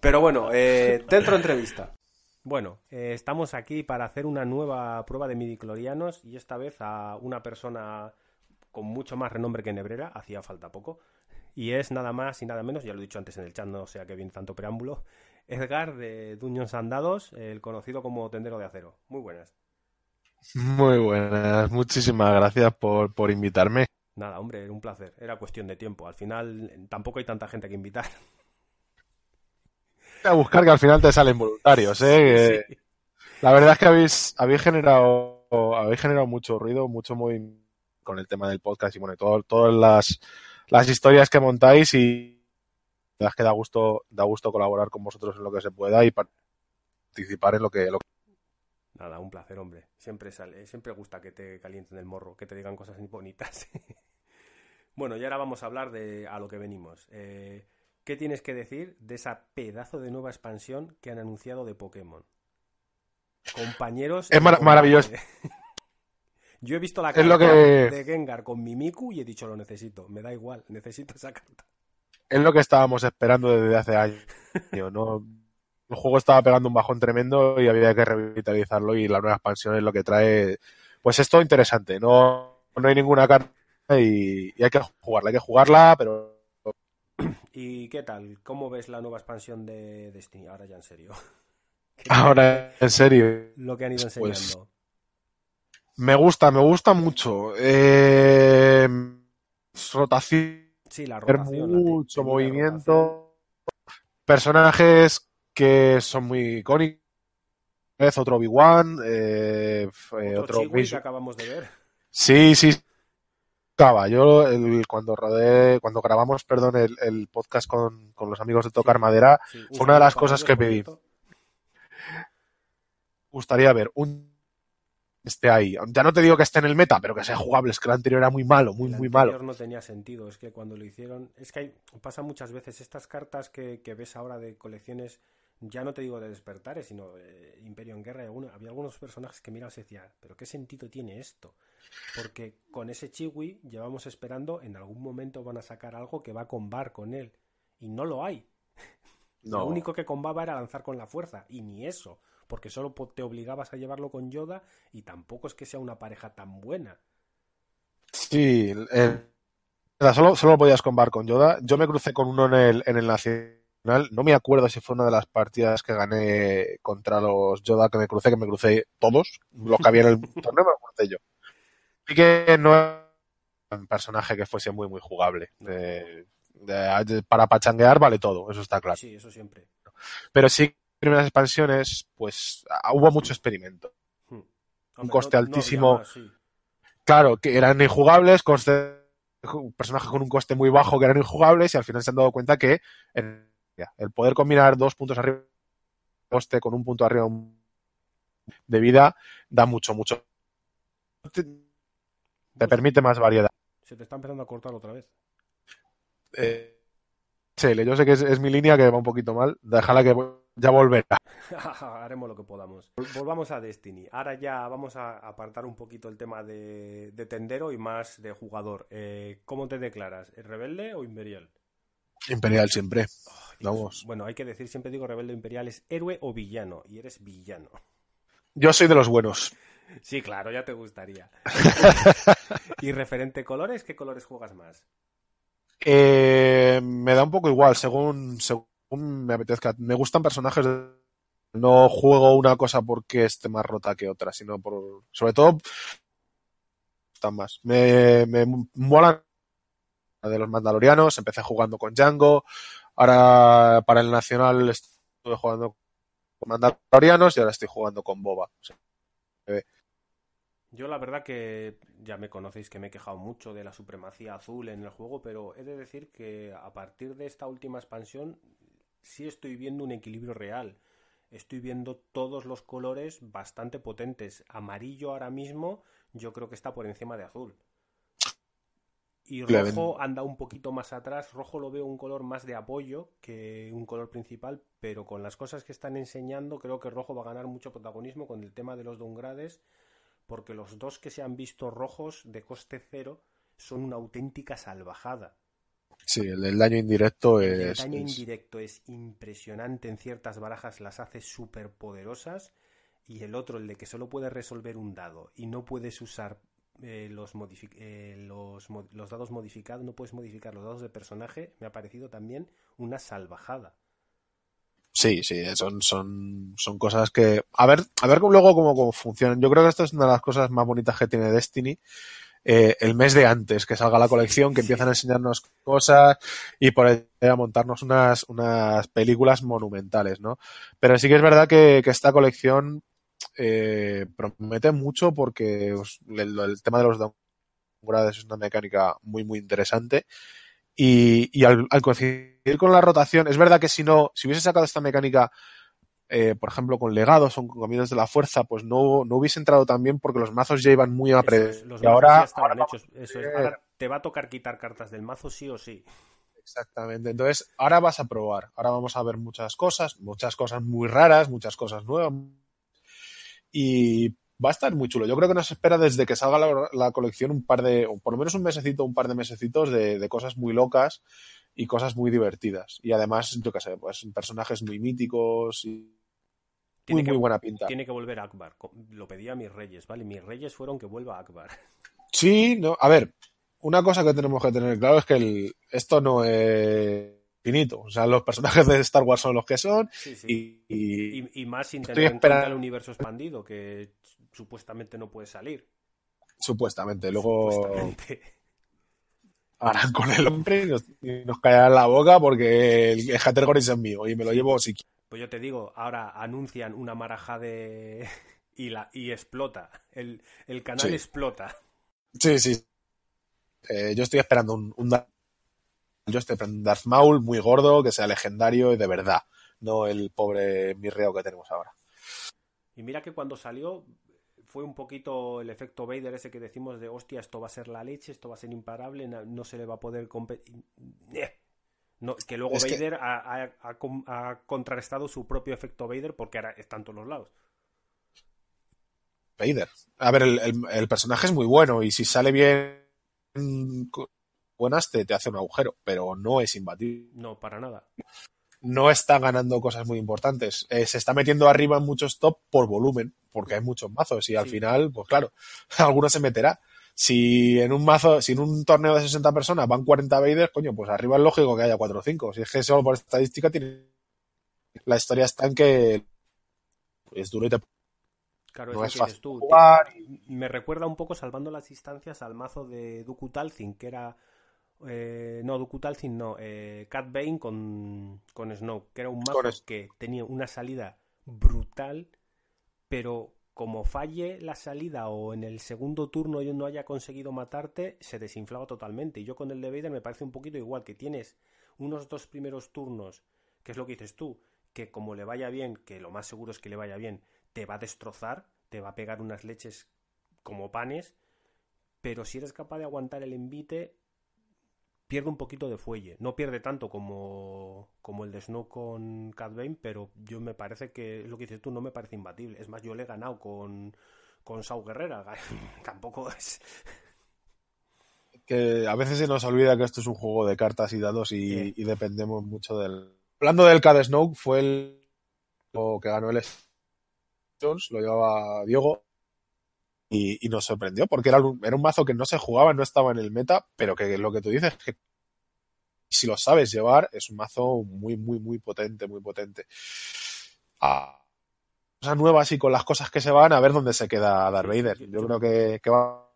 Pero bueno, eh, dentro entrevista. Bueno, eh, estamos aquí para hacer una nueva prueba de midiclorianos y esta vez a una persona con mucho más renombre que Nebrera, hacía falta poco, y es nada más y nada menos, ya lo he dicho antes en el chat, no sea que bien tanto preámbulo, Edgar de Dungeons Andados, el conocido como Tendero de Acero. Muy buenas. Muy buenas, muchísimas gracias por, por invitarme. Nada, hombre, era un placer, era cuestión de tiempo. Al final tampoco hay tanta gente que invitar. A buscar que al final te salen voluntarios, ¿eh? Sí. La verdad es que habéis, habéis generado, habéis generado mucho ruido, mucho movimiento con el tema del podcast y bueno, todo- todas las, las historias que montáis y la verdad es que da gusto, da gusto colaborar con vosotros en lo que se pueda y participar en lo que, lo que Nada, un placer, hombre. Siempre sale, siempre gusta que te calienten el morro, que te digan cosas bonitas. bueno, y ahora vamos a hablar de a lo que venimos. Eh, ¿Qué tienes que decir de esa pedazo de nueva expansión que han anunciado de Pokémon? Compañeros. Es mar- maravilloso. Yo he visto la carta que- de Gengar con Mimiku y he dicho lo necesito. Me da igual, necesito esa carta. Es lo que estábamos esperando desde hace años. ¿no? El juego estaba pegando un bajón tremendo y había que revitalizarlo y la nueva expansión es lo que trae. Pues esto interesante. No, no hay ninguna carta y, y hay que jugarla. Hay que jugarla, pero ¿Y qué tal? ¿Cómo ves la nueva expansión de Destiny? Ahora ya en serio. ahora en serio. Lo que han ido Pues, enseñando. me gusta, me gusta mucho. Eh, rotación. Sí, la rotación, mucho movimiento. Personajes que son muy icónicos. Otro Obi-Wan, eh, eh, Otro otro que acabamos de ver. Sí, sí. Yo el- cuando rodé, cuando grabamos, perdón, el, el podcast con, con los amigos de Tocar Madera, Sí, fue una de las cosas que pedí. Gustaría ver un esté ahí. Ya no te digo que esté en el meta, pero que sea jugable. Es que el anterior era muy malo, muy, El muy anterior malo. no tenía sentido, es que cuando lo hicieron, es que hay, pasa muchas veces estas cartas que, que ves ahora de colecciones ya no te digo de despertares, sino Imperio en Guerra, había algunos personajes que mirabas y decían, pero ¿qué sentido tiene esto? Porque con ese Chiwi llevamos esperando, en algún momento van a sacar algo que va a combar con él. Y no lo hay. Lo único que combaba era lanzar con la fuerza, y ni eso, porque solo te obligabas a llevarlo con Yoda y tampoco es que sea una pareja tan buena. Sí, solo, solo podías combar con Yoda. Yo me crucé con uno en el, en el Nacional, no me acuerdo si fue una de las partidas que gané contra los Yoda que me crucé, que me crucé todos, los que había en el torneo me crucé yo. Y que no era un personaje que fuese muy, muy jugable para pachanguear vale todo, eso está claro. Sí, eso siempre. Pero sí, primeras expansiones, pues hubo mucho experimento. Hmm. un coste altísimo. Claro, que eran injugables, coste, personajes con un coste muy bajo que eran injugables y al final se han dado cuenta que el poder combinar dos puntos arriba coste con un punto arriba de vida da mucho, mucho. Te permite más variedad. Se te está empezando a cortar otra vez. Eh, yo sé que es, mi línea que va un poquito mal. Déjala que ya volverá. Haremos lo que podamos. Volvamos a Destiny. Ahora ya vamos a apartar un poquito el tema de, tendero y más de jugador. Eh, ¿Cómo te declaras? ¿Rebelde o imperial? Imperial siempre. Vamos. Bueno, hay que decir, siempre digo rebelde o imperial, es héroe o villano. Y eres villano. Yo soy de los buenos. Sí, claro, ya te gustaría. ¿Y referente colores? ¿Qué colores juegas más? Eh, me da un poco igual, según, según me apetezca. Me gustan personajes. No juego una cosa porque esté más rota que otra, sino por. Sobre todo. Están más. Me, me molan de los Mandalorianos. Empecé jugando con Django. Ahora para el Nacional estuve jugando con Mandalorianos y ahora estoy jugando con Boba. Yo la verdad que ya me conocéis que me he quejado mucho de la supremacía azul en el juego, pero he de decir que a partir de esta última expansión sí estoy viendo un equilibrio real. Estoy viendo todos los colores bastante potentes. Amarillo ahora mismo yo creo que está por encima de azul. Y rojo anda un poquito más atrás. Rojo lo veo un color más de apoyo que un color principal, pero con las cosas que están enseñando creo que rojo va a ganar mucho protagonismo con el tema de los downgrades porque los dos que se han visto rojos de coste cero son una auténtica salvajada. Sí, el daño indirecto es. El daño indirecto es impresionante en ciertas barajas, las hace súper poderosas. Y el otro, el de que solo puedes resolver un dado y no puedes usar eh, los, eh, los, los, dados modificados, no puedes modificar los dados de personaje, me ha parecido también una salvajada. Sí, sí, son, son, son cosas que. A ver, a ver luego cómo, cómo funcionan. Yo creo que esto es una de las cosas más bonitas que tiene Destiny. Eh, el mes de antes que salga la colección, que empiezan a enseñarnos cosas y por ahí a montarnos unas, unas películas monumentales, ¿no? Pero sí que es verdad que, que esta colección eh, promete mucho porque el, el, tema de los downgrades es una mecánica muy, muy interesante y, al, coincidir con la rotación, es verdad que si no, si hubiese sacado esta mecánica, eh, por ejemplo, con legados o con caminos de la fuerza, pues no, no hubiese entrado tan bien porque los mazos ya iban muy a pre... y ahora, te va a tocar quitar cartas del mazo sí o sí. Exactamente. Entonces, ahora vas a probar. Ahora vamos a ver muchas cosas, muchas cosas muy raras, muchas cosas nuevas. Y va a estar muy chulo. Yo creo que nos espera desde que salga la, colección un par de, por lo menos un mesecito, un par de mesecitos de, cosas muy locas y cosas muy divertidas. Y además, yo qué sé, pues personajes muy míticos y muy, muy buena pinta. Tiene que volver Akbar. Lo pedía a mis reyes, ¿vale? Mis reyes fueron que vuelva Akbar. Sí, no, a ver, una cosa que tenemos que tener claro es que el, esto no es finito. O sea, los personajes de Star Wars son los que son. Y, y, más sin tener en cuenta el universo expandido, que supuestamente no puede salir. Supuestamente, luego harán con el hombre y nos, nos caerán la boca porque el, el es mío y me lo llevo si Pues yo te digo, ahora anuncian una maraja de... y, la, y explota. El, canal explota. Sí, sí. Eh, yo estoy esperando un, Yo estoy esperando un Darth Maul muy gordo, que sea legendario y de verdad. No el pobre mirreo que tenemos ahora. Y mira que cuando salió fue un poquito el efecto Vader ese que decimos de hostia, esto va a ser la leche, esto va a ser imparable, no, se le va a poder competir. No, que luego Es que- Vader ha, ha- ha ha contrarrestado su propio efecto Vader porque ahora está en todos los lados. Vader. A ver, el, el- el personaje es muy bueno y si sale bien buenas te, te hace un agujero, pero no es imbatible. No, para nada. No está ganando cosas muy importantes. Eh, se está metiendo arriba en muchos top por volumen, porque hay muchos mazos y al Sí. final, pues claro, alguno se meterá. Si en un mazo, si en un torneo de 60 personas van 40 Vader, coño, pues arriba es lógico que haya 4 o 5. Si es que solo por estadística tiene. La historia está en que es duro y te Claro, No es fácil tú. jugar Me recuerda un poco, salvando las distancias, al mazo de Dooku Talzin, que era... eh, no, Dooku Talzin no. Eh, Cat Bane con, con Snow, que era un mazo que tenía una salida brutal, pero como falle la salida o en el segundo turno yo no haya conseguido matarte, se desinflaba totalmente. Y yo con el de Vader me parece un poquito igual, que tienes unos dos primeros turnos, que es lo que dices tú, que como le vaya bien, que lo más seguro es que le vaya bien, te va a destrozar, te va a pegar unas leches como panes, pero si eres capaz de aguantar el envite, pierde un poquito de fuelle. No pierde tanto como, como el de Snow con Cat Bane, pero yo me parece que, lo que dices tú, no me parece imbatible. Es más, yo le he ganado con, con Sau Guerrera. Tampoco es... que a veces se nos olvida que esto es un juego de cartas y dados y, Sí. y dependemos mucho del. Hablando del Cad Snow, fue el que ganó el Stones, lo llevaba Diego y, y nos sorprendió porque era un, era un mazo que no se jugaba, no estaba en el meta, pero que lo que tú dices que si lo sabes llevar es un mazo muy, muy, muy potente, muy potente. Ah, cosas nuevas y con las cosas que se van a ver dónde se queda Darth Vader. Yo creo que, que va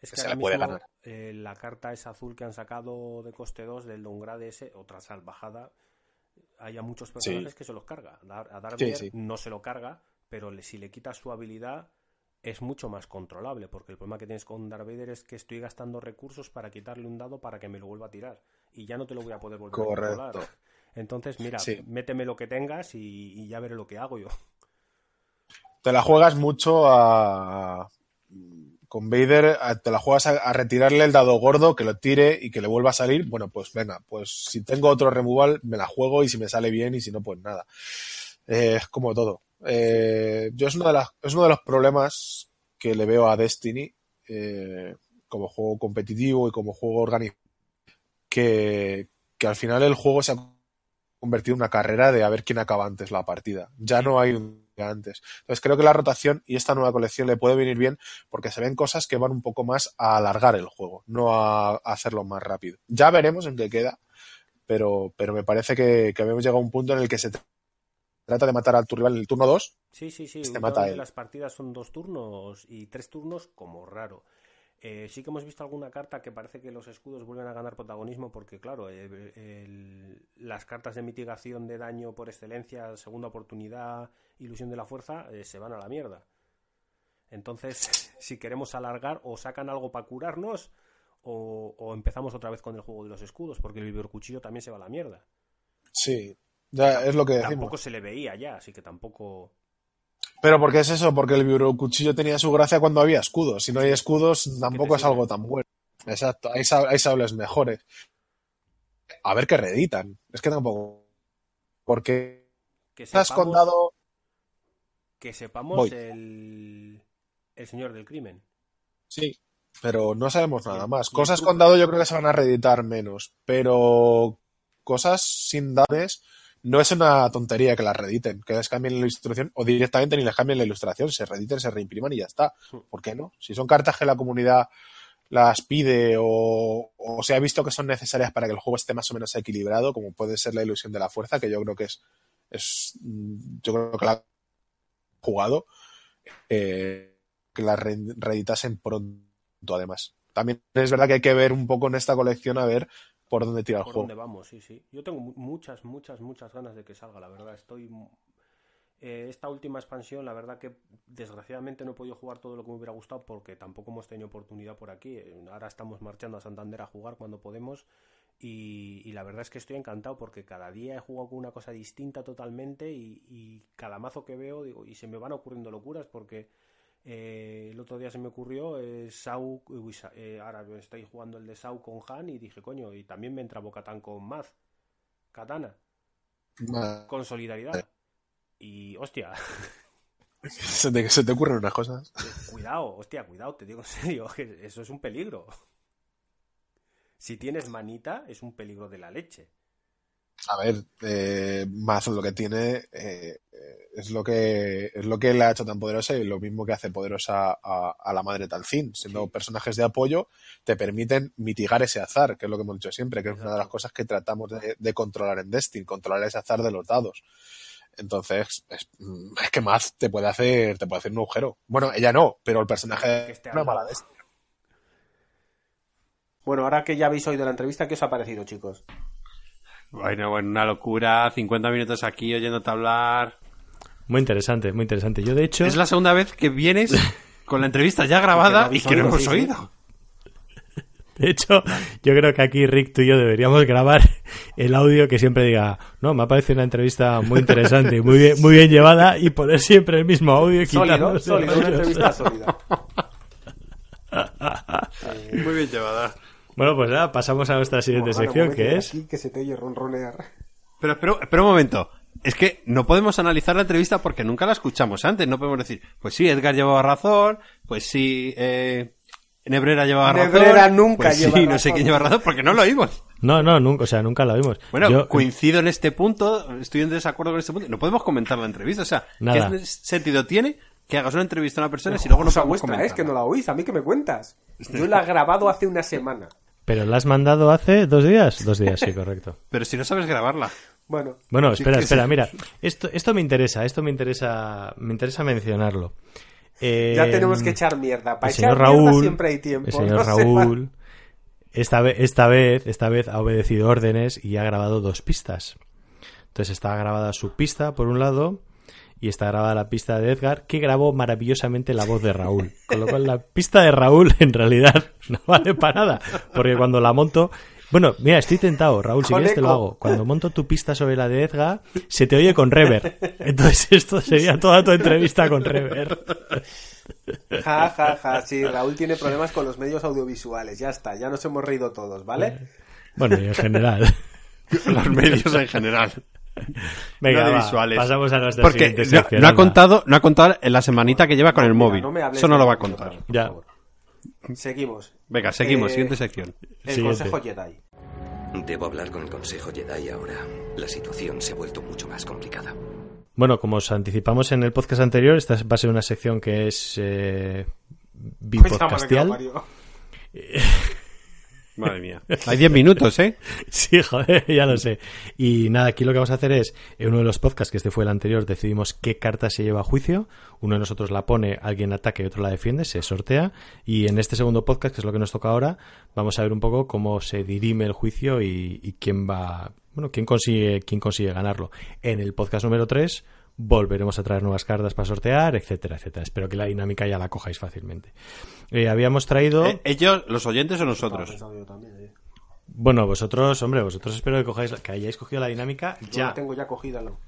Es que que se le puede mismo, ganar. eh, la carta esa azul que han sacado de coste 2 del Dongrade ese, otra salvajada, hay a muchos personajes Sí. que se los carga. A Dar- A Darth Sí, Vader sí. no se lo carga, pero le- si le quitas su habilidad es mucho más controlable, porque el problema que tienes con Darth Vader es que estoy gastando recursos para quitarle un dado para que me lo vuelva a tirar, y ya no te lo voy a poder volver a controlar. Entonces, mira, Sí. méteme lo que tengas y, y ya veré lo que hago yo. te la juegas mucho a. Con Vader, a- te la juegas a, a retirarle el dado gordo, que lo tire y que le vuelva a salir. Bueno, pues venga, pues si tengo otro removal, me la juego y si me sale bien y si no, pues nada. Eh, es como todo. Eh, yo es uno, de las, es uno de los problemas que le veo a Destiny eh, como juego competitivo y como juego organizado. Que, que al final el juego se ha convertido en una carrera de a ver quién acaba antes la partida. Ya no hay un día antes. Entonces creo que la rotación y esta nueva colección le puede venir bien porque se ven cosas que van un poco más a alargar el juego, no a, hacerlo más rápido. Ya veremos en qué queda, pero, pero me parece que, que habíamos llegado a un punto en el que se trata de matar a tu rival en el turno 2. Sí, sí, sí. Mata él. las partidas son dos turnos y tres turnos como raro. Eh, sí que hemos visto alguna carta que parece que los escudos vuelven a ganar protagonismo porque, claro, eh, el- las cartas de mitigación de daño por excelencia, segunda oportunidad, ilusión de la fuerza, eh, se van a la mierda. Entonces, si queremos alargar, o sacan algo para curarnos, o, o empezamos otra vez con el juego de los escudos, porque el cuchillo también se va a la mierda. Sí, ya es lo que decimos. Tampoco se le veía ya, así que tampoco... Pero porque es eso, porque el cuchillo tenía su gracia cuando había escudos. Si no hay escudos, tampoco es algo tan bueno. Exacto, hay, sa- hay sables mejores. A ver qué reeditan. Es que tampoco. Porque Que has sepamos- condado. Que sepamos Voy. el, el señor del crimen. Sí, pero no sabemos nada más. Cosas con dado yo creo que se van a reeditar menos. Pero cosas sin dados no es una tontería que las reediten, que les cambien la ilustración o directamente ni les cambien la ilustración, se reediten, se reimpriman y ya está. ¿Por qué no? Si son cartas que la comunidad las pide o, o se ha visto que son necesarias para que el juego esté más o menos equilibrado, como puede ser la ilusión de la fuerza, que yo creo que es, es yo creo que la jugado, eh, que la re- reeditasen pronto además. También es verdad que hay que ver un poco en esta colección a ver por dónde tira el ¿Por juego. dónde vamos? Sí, sí. Yo tengo mu- muchas, muchas, muchas ganas de que salga, la verdad. Estoy. mu- eh, esta última expansión, la verdad que desgraciadamente no he podido jugar todo lo que me hubiera gustado porque tampoco hemos tenido oportunidad por aquí. Eh, Ahora estamos marchando a Santander a jugar cuando podemos. Y, y la verdad es que estoy encantado porque cada día he jugado con una cosa distinta totalmente y, y cada mazo que veo digo, y se me van ocurriendo locuras porque eh, el otro día se me ocurrió eh, Sau, uy, eh, ahora estoy jugando el de Sau con Han y dije, coño, y también me entra Bocatán con Maz. Katana. Con solidaridad. Y, hostia, Se te, se te ocurren unas cosas. cuidado, hostia, cuidado, te digo en serio, que eso es un peligro. Si tienes manita, es un peligro de la leche. A ver, eh, Mazo lo que tiene eh, es lo que es lo que le ha hecho tan poderosa y lo mismo que hace poderosa a, a la madre Talcín. Siendo personajes de apoyo, te permiten mitigar ese azar, que es lo que hemos dicho siempre, que es una de las cosas que tratamos de, de controlar en Destiny, controlar ese azar de los dados. Entonces, es, es que Maz te puede hacer, te puede hacer un agujero. Bueno, ella no, pero el personaje es una mala Destiny. Bueno, ahora que ya habéis oído la entrevista, ¿qué os ha parecido, chicos? Bueno, bueno, una locura. 50 minutos aquí oyéndote hablar. Muy interesante, muy interesante. Yo, de hecho... Es la segunda vez que vienes con la entrevista ya grabada y que no hemos oído. De hecho, yo creo que aquí Rick, tú y yo deberíamos grabar el audio que siempre diga, no, me ha parecido una entrevista muy interesante y muy bien, muy bien llevada y poner siempre el mismo audio y Sólido, sólido, una entrevista sólida. Muy bien llevada. Bueno, pues nada, pasamos a nuestra siguiente Morgana, sección, que es... aquí, que se te oye ronronear. Pero, pero, espera un momento. Es que no podemos analizar la entrevista porque nunca la escuchamos antes. No podemos decir, pues sí, Edgar llevaba razón, pues sí, eh, Nebrera llevaba Nebrera razón. nunca pues lleva sí, no razón. sé quién lleva razón porque no lo oímos. No, no, nunca, o sea, nunca la vimos. Bueno, Yo- coincido en este punto, estoy en desacuerdo con este punto. No podemos comentar la entrevista. O sea, Nada. ¿qué sentido tiene que hagas una entrevista a una persona si luego no Cosa vuestra, comentar? es que no la oís, a mí que me cuentas. Yo la he grabado hace una semana. ¿Pero la has mandado hace dos días? Dos días, sí, correcto. Pero si no sabes grabarla. Bueno, Bueno, espera, espera, sí. mira, esto, esto me interesa, esto me interesa, me interesa mencionarlo. Eh, ya tenemos que echar mierda. Para el echar señor mierda Raúl, siempre hay tiempo. el señor no se Raúl, esta vez, esta vez, esta vez ha obedecido órdenes y ha grabado dos pistas. Entonces está grabada su pista por un lado y está grabada la pista de Edgar que grabó maravillosamente la voz de Raúl. Con lo cual la pista de Raúl en realidad no vale para nada, porque cuando la monto bueno, mira, estoy tentado, Raúl, si quieres te lo hago. Cuando monto tu pista sobre la de Edgar, se te oye con rever. Entonces esto sería toda tu entrevista con rever. Ja, ja, ja. Sí, Raúl tiene problemas con los medios audiovisuales. Ya está, ya nos hemos reído todos, ¿vale? Bueno, y en general. Los medios en general. Venga, No de va, visuales. pasamos a nuestra Porque siguiente no, sección, no ha contado, no ha contado en la semanita que lleva con el Mira, móvil. no Eso no lo va a contar. Ya. Seguimos. Venga, seguimos, Eh, siguiente sección. El Siguiente. Consejo Jedi. Debo hablar con el Consejo Jedi ahora. La situación se ha vuelto mucho más complicada. Bueno, como os anticipamos en el podcast anterior, esta va a ser una sección que es eh, bipodcastial. Madre mía. Hay 10 minutos, ¿eh? Sí, joder, ya lo sé. Y nada, aquí lo que vamos a hacer es, en uno de los podcasts, que este fue el anterior, decidimos qué carta se lleva a juicio. Uno de nosotros la pone, alguien ataca y otro la defiende, se sortea. Y en este segundo podcast, que es lo que nos toca ahora, vamos a ver un poco cómo se dirime el juicio y, y quién va, bueno, quién consigue, quién consigue ganarlo. En el podcast número 3 volveremos a traer nuevas cartas para sortear, etcétera, etcétera. Espero que la dinámica ya la cojáis fácilmente. Eh, habíamos traído... Eh, ¿Ellos, los oyentes o nosotros? Bueno, vosotros, hombre, vosotros espero que cojáis, que hayáis cogido la dinámica Yo ya. la tengo ya cogida, ¿no?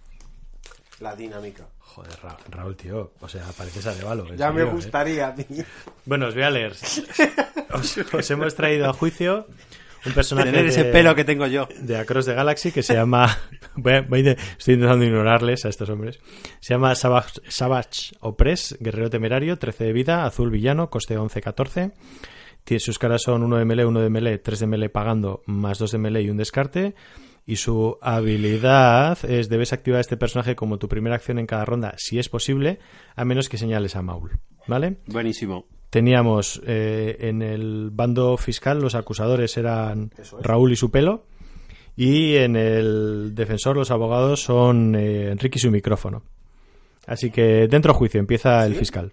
La dinámica. Joder, Ra- Raúl, tío, o sea, pareces Arevalo. en Ya me serio, ¿eh? gustaría a mí. Bueno, os voy a leer. Os, os hemos traído a juicio un personaje Tener ese de- pelo que tengo yo. de Across the Galaxy que se llama voy voy estoy intentando ignorarles a estos hombres se llama Savage, Savage Opress guerrero temerario 13 de vida azul villano coste 11-14 Tiene- sus caras son 1 de melee 1 de melee 3 de melee pagando más 2 de melee y un descarte y su habilidad es debes activar a este personaje como tu primera acción en cada ronda si es posible a menos que señales a Maul ¿vale? Buenísimo. Teníamos eh, en el bando fiscal los acusadores eran es. Raúl y su pelo y en el defensor los abogados son eh, Enrique y su micrófono. Así que dentro juicio empieza el fiscal.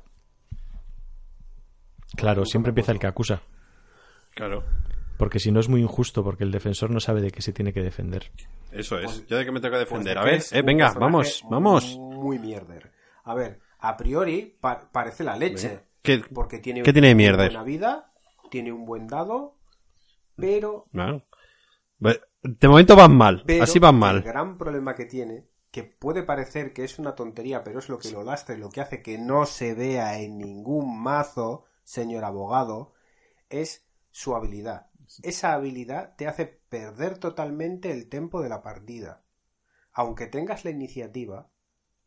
Claro, siempre empieza el que acusa, Claro. porque si no es muy injusto porque el defensor no sabe de qué se tiene que defender. Eso es. Yo de que me tengo que defender. Pues a ver, eh, venga, vamos, vamos. Muy mierder. A ver, a priori pa- parece la leche. ¿Qué, Porque tiene, qué tiene de una buena vida, tiene un buen dado, pero, Claro. De momento van mal. pero Así van el mal. gran problema que tiene, que puede parecer que es una tontería, pero es lo que lo lastra y lo que hace que no se vea en ningún mazo, señor abogado, es su habilidad. esa habilidad te hace perder totalmente el tempo de la partida. Aunque tengas la iniciativa,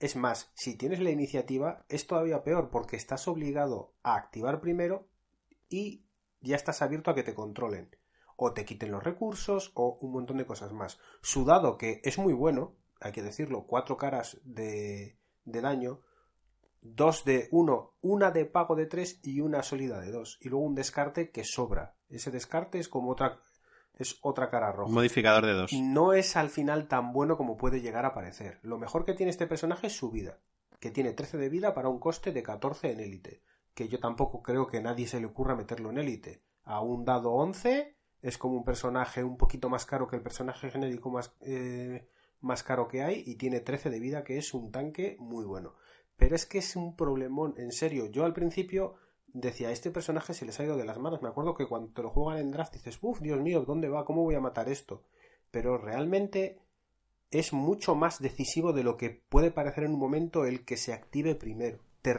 es más, si tienes la iniciativa, es todavía peor porque estás obligado a activar primero y ya estás abierto a que te controlen. O te quiten los recursos o un montón de cosas más. Su dado, que es muy bueno, hay que decirlo, cuatro caras de, de daño, dos de uno, una de pago de tres y una sólida de dos. Y luego un descarte que sobra. Ese descarte es como otra, es otra cara roja. Modificador de dos. No es al final tan bueno como puede llegar a parecer. Lo mejor que tiene este personaje es su vida, que tiene 13 de vida para un coste de 14 en élite. Que yo tampoco creo que nadie se le ocurra meterlo en élite. A un dado 11 es como un personaje un poquito más caro que el personaje genérico más, eh, más caro que hay y tiene 13 de vida que es un tanque muy bueno. Pero es que es un problemón, en serio. Yo al principio decía, este personaje se les ha ido de las manos. Me acuerdo que cuando te lo juegan en draft dices, uff, Dios mío, ¿dónde va? ¿Cómo voy a matar esto? Pero realmente es mucho más decisivo de lo que puede parecer en un momento el que se active primero. Te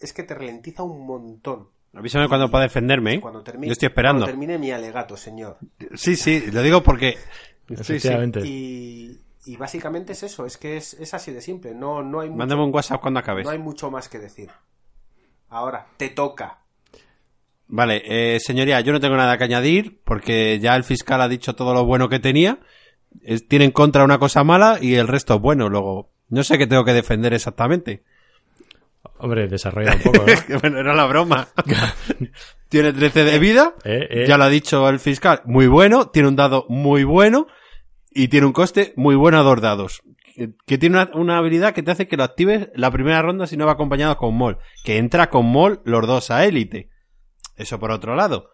Es que te ralentiza un montón. Avísame cuando pueda defenderme. ¿eh? Cuando termine, Yo estoy esperando. Cuando termine mi alegato, señor. Sí, sí, lo digo porque. Efectivamente. Y, y, básicamente es eso, es que es, es así de simple. No, no hay mucho, Mándame un WhatsApp cuando acabes. No hay mucho más que decir. Ahora, te toca. Vale, eh, señoría, yo no tengo nada que añadir porque ya el fiscal ha dicho todo lo bueno que tenía. Es, tiene en contra una cosa mala y el resto es bueno. Luego, no sé qué tengo que defender exactamente. Hombre, desarrolla un poco, ¿no? bueno, era la broma. tiene 13 de vida, Eh, eh. ya lo ha dicho el fiscal, muy bueno, tiene un dado muy bueno y tiene un coste muy bueno a dos dados. Que, tiene una, una habilidad que te hace que lo actives la primera ronda si no va acompañado con Mol. Que entra con Mol los dos a élite. Eso por otro lado.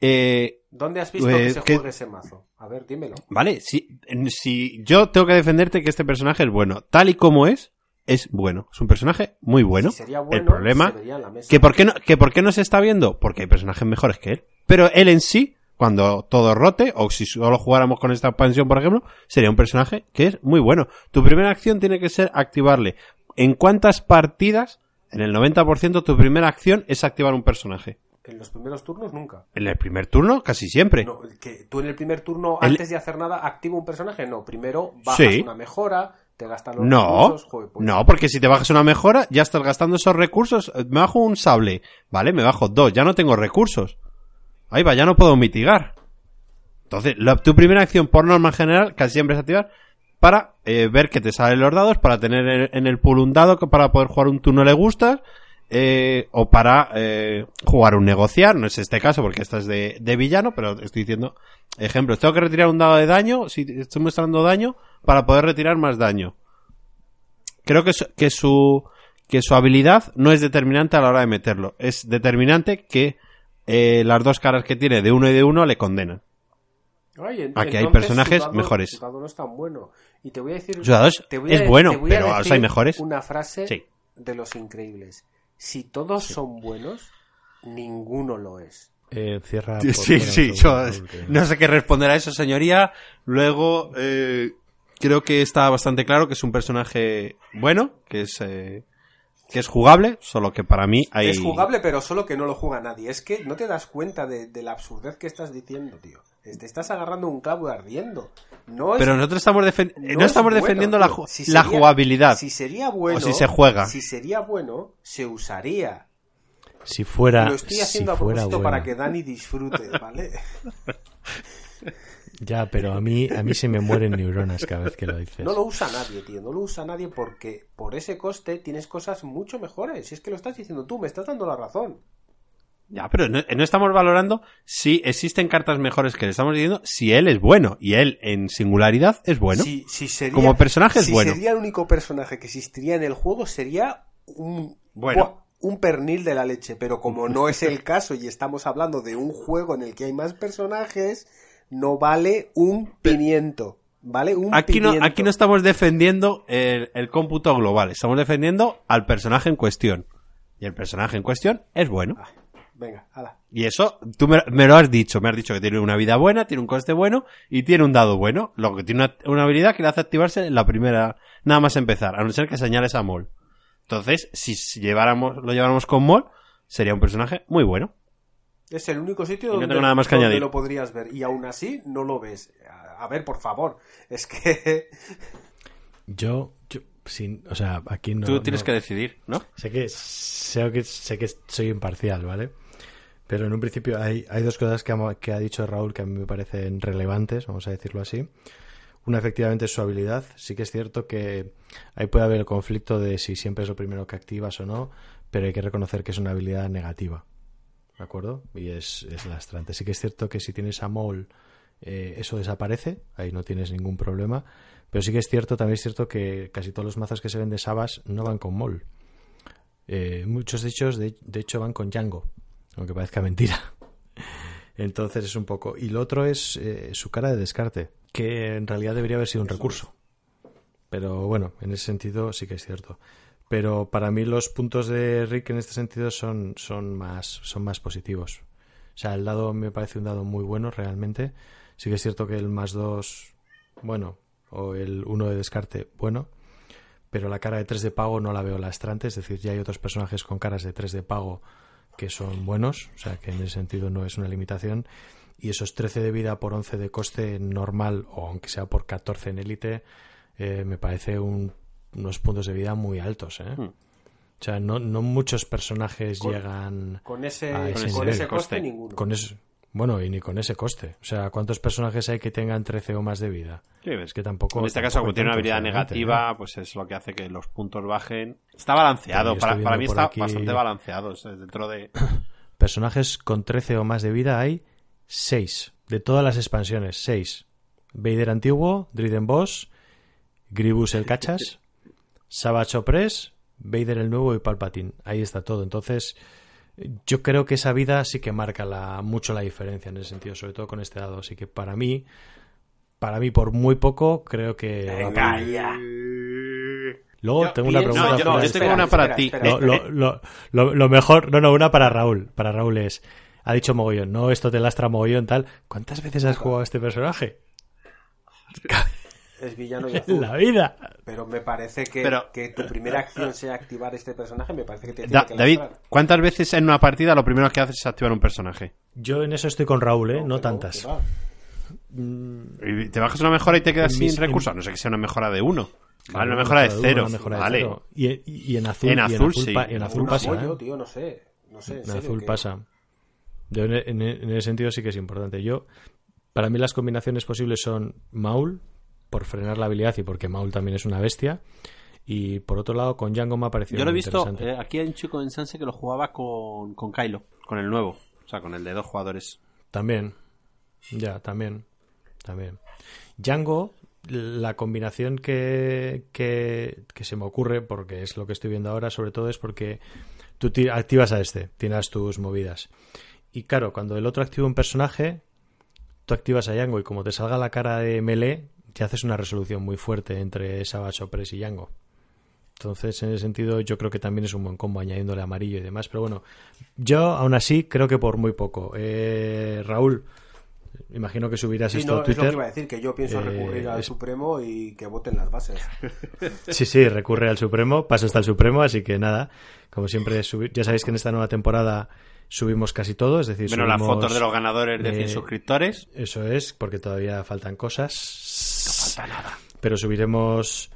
Eh, ¿Dónde has visto pues, que se que- juegue ese mazo? A ver, dímelo. Vale, si, si yo tengo que defenderte que este personaje es bueno, tal y como es, es bueno. Es un personaje muy bueno. Si sería bueno, el problema se vería en la mesa. que por qué no que por qué no se está viendo, porque hay personajes mejores que él. Pero él en sí, cuando todo rote o si solo jugáramos con esta expansión, por ejemplo, sería un personaje que es muy bueno. Tu primera acción tiene que ser activarle. ¿En cuántas partidas? En el 90% tu primera acción es activar un personaje. En los primeros turnos nunca. En el primer turno, casi siempre. No, que tú en el primer turno, El- antes de hacer nada, activa un personaje. No, primero bajas Sí. una mejora, te gastas los No, recursos. joder, pues- no, porque si te bajas una mejora, ya estás gastando esos recursos. Me bajo un sable, ¿vale? Me bajo dos, ya no tengo recursos. Ahí va, ya no puedo mitigar. Entonces, tu primera acción por norma general casi siempre es activar para eh, ver que te salen los dados, para tener en, el pool un dado para poder jugar un turno le gustas, eh, o para eh, jugar un negociar, no es este caso porque esta es de, villano, pero estoy diciendo ejemplos. Tengo que retirar un dado de daño, si estoy mostrando daño, para poder retirar más daño. Creo que que su, que su habilidad no es determinante a la hora de meterlo. Es determinante que eh, las dos caras que tiene de uno y de uno le condenan. Ay, en- Aquí hay entonces personajes mejores. no es tan bueno. Y te voy a decir. Te voy a es bueno, te voy a pero, o decir sea, hay mejores. Una frase Sí. de los increíbles. Si todos son buenos, ninguno lo es. Eh, cierra. Sí, por sí, yo no sé qué responder a eso, señoría. Luego, eh, creo que está bastante claro que es un personaje bueno, que es, eh, que es jugable, solo que para mí hay... Es jugable, pero solo que no lo juega nadie. Es que no te das cuenta de, de la absurdez que estás diciendo, tío. Te estás agarrando un clavo ardiendo. No es- Pero nosotros estamos, defen- no es estamos bueno, defendiendo la, tío. ju- Si la sería- jugabilidad. Si sería bueno. O si se juega. Si sería bueno, se usaría. Si fuera. Lo estoy haciendo si a fuera propósito para bueno. que Dani disfrute, ¿vale? Ya, pero a mí, a mí se me mueren neuronas cada vez que lo dices. No lo usa nadie, tío. No lo usa nadie porque por ese coste tienes cosas mucho mejores. Si es que lo estás diciendo tú, me estás dando la razón. Ya, pero no, no estamos valorando si existen cartas mejores que le estamos diciendo si él es bueno. Y él, en singularidad, es bueno. Si- si sería- Como personaje es si bueno. sería el único personaje que existiría en el juego, sería un, Bueno. buah, un pernil de la leche. Pero como no es el caso y estamos hablando de un juego en el que hay más personajes, no vale un pimiento. ¿Vale? Un Aquí no, aquí no estamos defendiendo el, el cómputo global, estamos defendiendo al personaje en cuestión. Y el personaje en cuestión es bueno. Venga, hala. Y eso, tú me, me lo has dicho, me has dicho que tiene una vida buena, tiene un coste bueno y tiene un dado bueno. Lo que tiene una, una habilidad que le hace activarse en la primera, nada más empezar, a no ser que señales a Mol. Entonces, si, si lleváramos, lo lleváramos con Mol, sería un personaje muy bueno. Es el único sitio no donde, nada más que donde añadir. lo podrías ver. Y aún así no lo ves. A, a ver, por favor. Es que... Yo, yo sin, o sea, aquí no. Tú tienes no- que decidir, ¿no? Sé que, sé que sé que soy imparcial, ¿vale? Pero en un principio hay, hay dos cosas que ha, que ha dicho Raúl que a mí me parecen relevantes, vamos a decirlo así. Una efectivamente es su habilidad. Sí que es cierto que ahí puede haber el conflicto de si siempre es lo primero que activas o no, pero hay que reconocer que es una habilidad negativa. ¿De acuerdo? Y es, es lastrante. Sí que es cierto que si tienes a Mol, eh, eso desaparece, ahí no tienes ningún problema. Pero sí que es cierto, también es cierto que casi todos los mazos que se ven de Sabas no van con Mol. Eh, muchos de ellos, de, de hecho, van con Django, aunque parezca mentira. Entonces es un poco. Y lo otro es eh, su cara de descarte, que en realidad debería haber sido un recurso. Pero bueno, en ese sentido sí que es cierto. Pero para mí los puntos de Rick en este sentido son, son, más, son más positivos. O sea, el dado me parece un dado muy bueno realmente. Sí que es cierto que el más dos, bueno, o el uno de descarte, bueno. Pero la cara de 3 de pago no la veo lastrante. Es decir, ya hay otros personajes con caras de 3 de pago que son buenos. O sea, que en ese sentido no es una limitación. Y esos 13 de vida por 11 de coste normal, o aunque sea por 14 en élite, eh, me parece un- unos puntos de vida muy altos. ¿eh? Hmm. O sea, no, no muchos personajes Con- llegan con ese- a con ese, coste, ninguno. Con ese- bueno, y ni con ese coste. O sea, ¿cuántos personajes hay que tengan 13 o más de vida? Sí. Es que tampoco. En este caso, como tiene una habilidad negativa, ¿eh? pues es lo que hace que los puntos bajen. Está balanceado. Para, para mí está aquí- bastante balanceado. o sea, dentro de. Personajes con 13 o más de vida hay 6. De todas las expansiones, 6. Vader antiguo, Driden Boss, Gribus el Cachas, Savage Opress, Vader el nuevo y Palpatine. Ahí está todo. Entonces, yo creo que esa vida sí que marca la, mucho la diferencia en ese sentido, sobre todo con este dado. Así que para mí, para mí por muy poco, creo que... Venga, ya. Luego Yo tengo una pregunta. No, yo, no, para- yo tengo una para espera, ti. espera. lo, lo- lo- lo- lo mejor, no, no, una para Raúl. Para Raúl es, ha dicho mogollón, no, esto te lastra mogollón, tal. ¿Cuántas veces has jugado a este personaje? Es villano y azul. la vida. Pero me parece que, Pero- que tu primera acción sea activar este personaje. Me parece que te tiene Da- que David. ¿cuántas veces en una partida lo primero que haces es activar un personaje? Yo en eso estoy con Raúl, ¿eh? No, tantas. va. Y te bajas una mejora y te quedas En sin mis- recursos. en- no sé que sea una mejora de uno. Claro, Vale, una mejora de cero. una mejora de vale. cero. Y, en azul, En y azul, sí. pa- en azul pasa. apoyo, ¿eh? tío, no sé. No sé, en En serio, azul que- pasa. Yo en, en- en ese sentido sí que es importante. Yo, para mí las combinaciones posibles son Maul, por frenar la habilidad y porque Maul también es una bestia. Y por otro lado, con Django me ha parecido Yo lo he visto. eh, aquí hay un chico en Sanse que lo jugaba con, con Kylo, con el nuevo. O sea, con el de dos jugadores. También. Ya, también. También. Django, la combinación que, que, que se me ocurre, porque es lo que estoy viendo ahora, sobre todo es porque tú ti- activas a este, tienes tus movidas. Y claro, cuando el otro activa un personaje, tú activas a Django y como te salga la cara de melee, te haces una resolución muy fuerte entre Savage Opress y Django. Entonces, en ese sentido, yo creo que también es un buen combo añadiéndole amarillo y demás. Pero bueno, yo aún así creo que por muy poco. Eh, Raúl, imagino que subirás Sí, esto no, a es lo Twitter. que iba a decir, que yo pienso Eh, recurrir al es- Supremo y que voten las bases. Sí, sí, recurre al Supremo, paso hasta el Supremo, así que nada, como siempre, subi- ya sabéis que en esta nueva temporada subimos casi todo, es decir, Menos las fotos de los ganadores de 100 eh, suscriptores. Eso es, porque todavía faltan cosas. No falta nada. Pero subiremos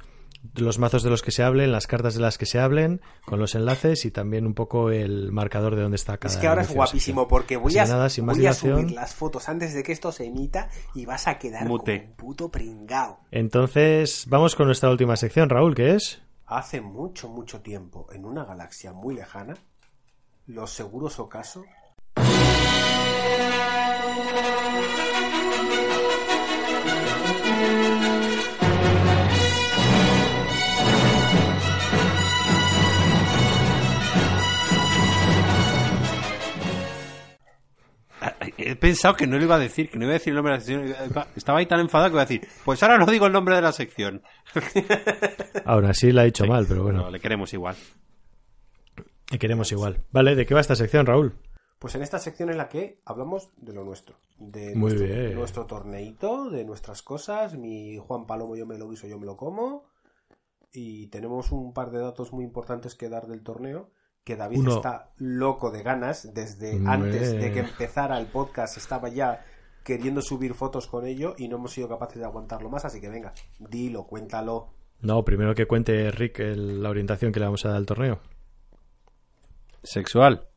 los mazos de los que se hablen, las cartas de las que se hablen, con los enlaces y también un poco el marcador de dónde está cada Es que ahora es guapísimo porque voy, a, que nada, sin más voy a dilación. subir las fotos antes de que esto se emita y vas a quedar Mute. como un puto pringao. Entonces, vamos con nuestra última sección, Raúl, que es... Hace mucho, mucho tiempo, en una galaxia muy lejana, los seguros ocaso pensado que no lo iba a decir, que no iba a decir el nombre de la sección. Estaba ahí tan enfadado que iba a decir, pues ahora no digo el nombre de la sección. Aún así la ha dicho mal, pero bueno, No, le queremos igual. y queremos igual. Vale, ¿de qué va esta sección, Raúl? Pues en esta sección en la que hablamos de lo nuestro, de Muy nuestro, bien. nuestro torneito, de nuestras cosas, mi Juan Palomo yo me lo guiso, yo me lo como, y tenemos un par de datos muy importantes que dar del torneo que David Uno. está loco de ganas. Desde antes de que empezara el podcast estaba ya queriendo subir fotos con ello y no hemos sido capaces de aguantarlo más. Así que venga, dilo, cuéntalo. No, primero que cuente Rick el- la orientación que le vamos a dar al torneo. Sexual.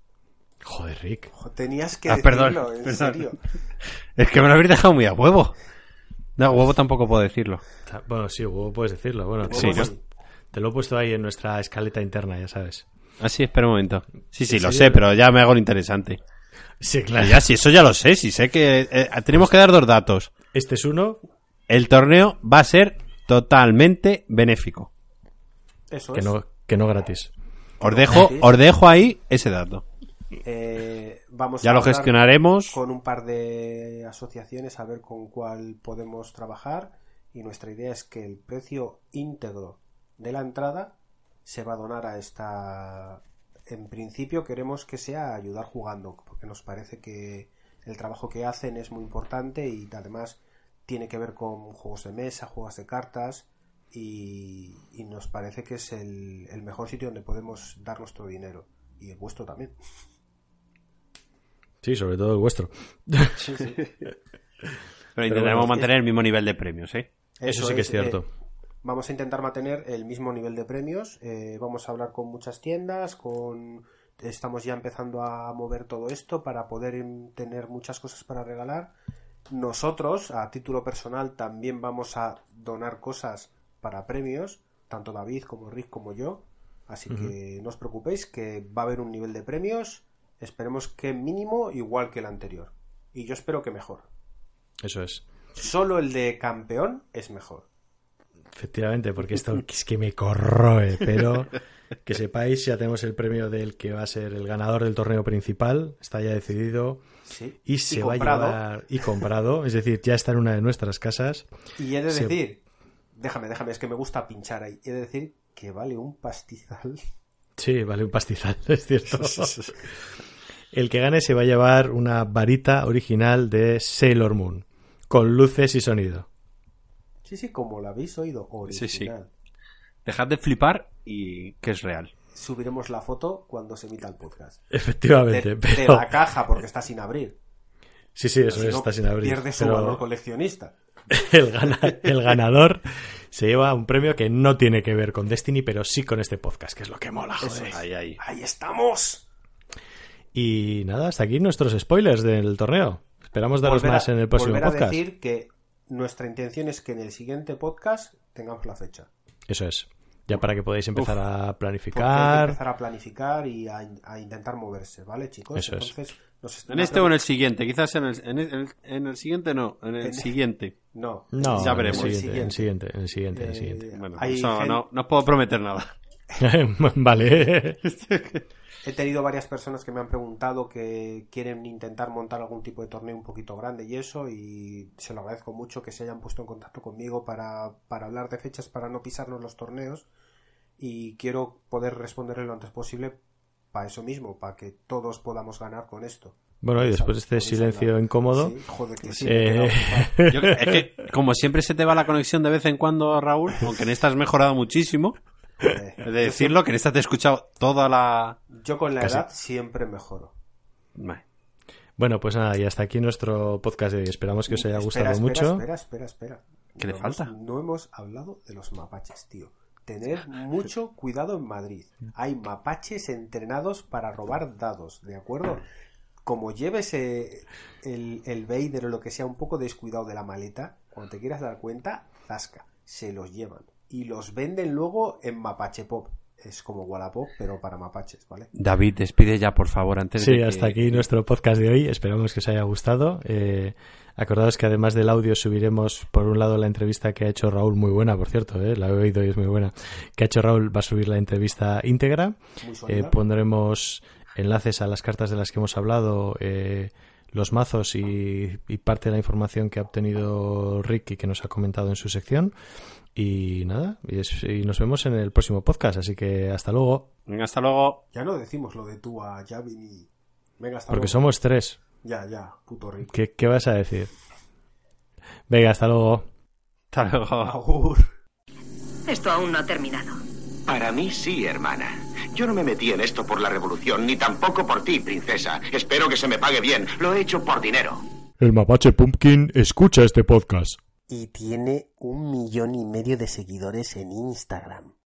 Joder, Rick. Tenías que Ah, decirlo, perdón, en perdón. serio. Es que me lo habéis dejado muy a huevo. No, a huevo tampoco puedo decirlo. Bueno, sí, huevo puedes decirlo. Bueno, Sí, te lo he puesto ahí en nuestra escaleta interna, ya sabes. Ah, sí, espera un momento. Sí, sí, ¿En lo serio? sé, pero ya me hago el interesante. Sí, claro. Ya, sí, eso ya lo sé. Sí, sé que eh, tenemos que dar dos datos. Este es uno. El torneo va a ser totalmente benéfico. Eso Que es. no, que no gratis. Os dejo, gratis. os dejo ahí ese dato. Eh, vamos Ya a lo gestionaremos. con un par de asociaciones a ver con cuál podemos trabajar y nuestra idea es que el precio íntegro de la entrada se va a donar a esta en principio queremos que sea ayudar jugando porque nos parece que el trabajo que hacen es muy importante y además tiene que ver con juegos de mesa, juegos de cartas y, y nos parece que es el, el mejor sitio donde podemos dar nuestro dinero y el vuestro también. Sí, sobre todo el vuestro. Sí, sí. Pero intentaremos bueno, mantener el mismo nivel de premios, ¿eh? Eso sí que es cierto. eh, vamos a intentar mantener el mismo nivel de premios. eh, vamos a hablar con muchas tiendas, con estamos ya empezando a mover todo esto para poder tener muchas cosas para regalar. Nosotros, a título personal, también vamos a donar cosas para premios, tanto David como Rick como yo. Así que no os preocupéis que va a haber un nivel de premios. Esperemos que mínimo igual que el anterior. Y yo espero que mejor. Eso es. Solo el de campeón es mejor. Efectivamente, porque esto es que me corroe, pero que sepáis, ya tenemos el premio del que va a ser el ganador del torneo principal, está ya decidido Sí. y se Y va comprado. a llevar y comprado, es decir, ya está en una de nuestras casas. Y he de Se- decir, déjame, déjame, es que me gusta pinchar ahí. He de decir que vale un pastizal. Sí, vale un pastizal, es cierto. El que gane se va a llevar una varita original de Sailor Moon, con luces y sonido. Sí, sí, como lo habéis oído, Sí, sí. original. Dejad de flipar y que es real. Subiremos la foto cuando se emita el podcast. Efectivamente, De, la caja, porque está sin abrir. Sí, sí, eso Si es, no, está sin abrir. Pierde su pero valor coleccionista. el, gana- el ganador se lleva un premio que no tiene que ver con Destiny, pero sí con este podcast, que es lo que mola, Eso joder. es. Ahí, ahí. ¡Ahí estamos! Y nada, hasta aquí nuestros spoilers del torneo. Esperamos daros Volver a- más en el próximo volver a podcast. decir que nuestra intención es que en el siguiente podcast tengamos la fecha. Eso es. Ya para que podáis empezar Uf. a planificar. empezar a planificar y a, a intentar moverse, ¿vale, chicos? Eso es. Entonces, nos En este o en el siguiente, quizás en el, en el, en el siguiente no, en el En- siguiente. No, No, Ya en veremos. el El siguiente, en el siguiente. en el siguiente, en el Eh, siguiente. Bueno, eso gen- no, no os puedo prometer nada. vale. He tenido varias personas que me han preguntado que quieren intentar montar algún tipo de torneo un poquito grande y eso, y se lo agradezco mucho que se hayan puesto en contacto conmigo para, para hablar de fechas para no pisarnos los torneos. Y quiero poder responderle lo antes posible para eso mismo, para que todos podamos ganar con esto. Bueno, y después de este silencio incómodo. Sí, joder, que sí, eh. Yo- es que, como siempre se te va la conexión de vez en cuando, Raúl, aunque en esta has mejorado muchísimo, Eh, de decirlo, que en esta te he escuchado toda la... Yo con la Casi. edad siempre mejoro. Vale. Bueno, pues nada, y hasta aquí nuestro podcast de hoy. Esperamos que os haya gustado espera, mucho. Espera, espera, espera. ¿Qué le No falta? hemos- no hemos hablado de los mapaches, tío. Tener mucho cuidado en Madrid. Hay mapaches entrenados para robar dados, ¿de acuerdo? Como lleves eh, el, el Vader o lo que sea un poco descuidado de la maleta, cuando te quieras dar cuenta, zasca, se los llevan. Y los venden luego en Mapache Pop. Es como Wallapop, pero para mapaches, ¿vale? David, despide ya, por favor, antes de Sí, que- hasta aquí nuestro podcast de hoy. Esperamos que os haya gustado. Eh, acordaos que además del audio subiremos, por un lado, la entrevista que ha hecho Raúl, muy buena, por cierto, eh, la he oído y es muy buena, que ha hecho Raúl, va a subir la entrevista íntegra. Muy Eh, pondremos enlaces a las cartas de las que hemos hablado, eh, los mazos y, y parte de la información que ha obtenido Rick y que nos ha comentado en su sección. Y nada, y, nos vemos en el próximo podcast, así que hasta luego. Venga, hasta luego. Ya no decimos lo de tú a Javi ni... Venga, hasta Porque somos tres. Ya, ya, puto rico. ¿Qué, ¿Qué, vas a decir? Venga, hasta luego. Hasta luego. Agur. Esto aún no ha terminado. Para mí sí, hermana. Yo no me metí en esto por la revolución, ni tampoco por ti, princesa. Espero que se me pague bien. Lo he hecho por dinero. El mapache Pumpkin escucha este podcast y tiene un millón y medio de seguidores en Instagram.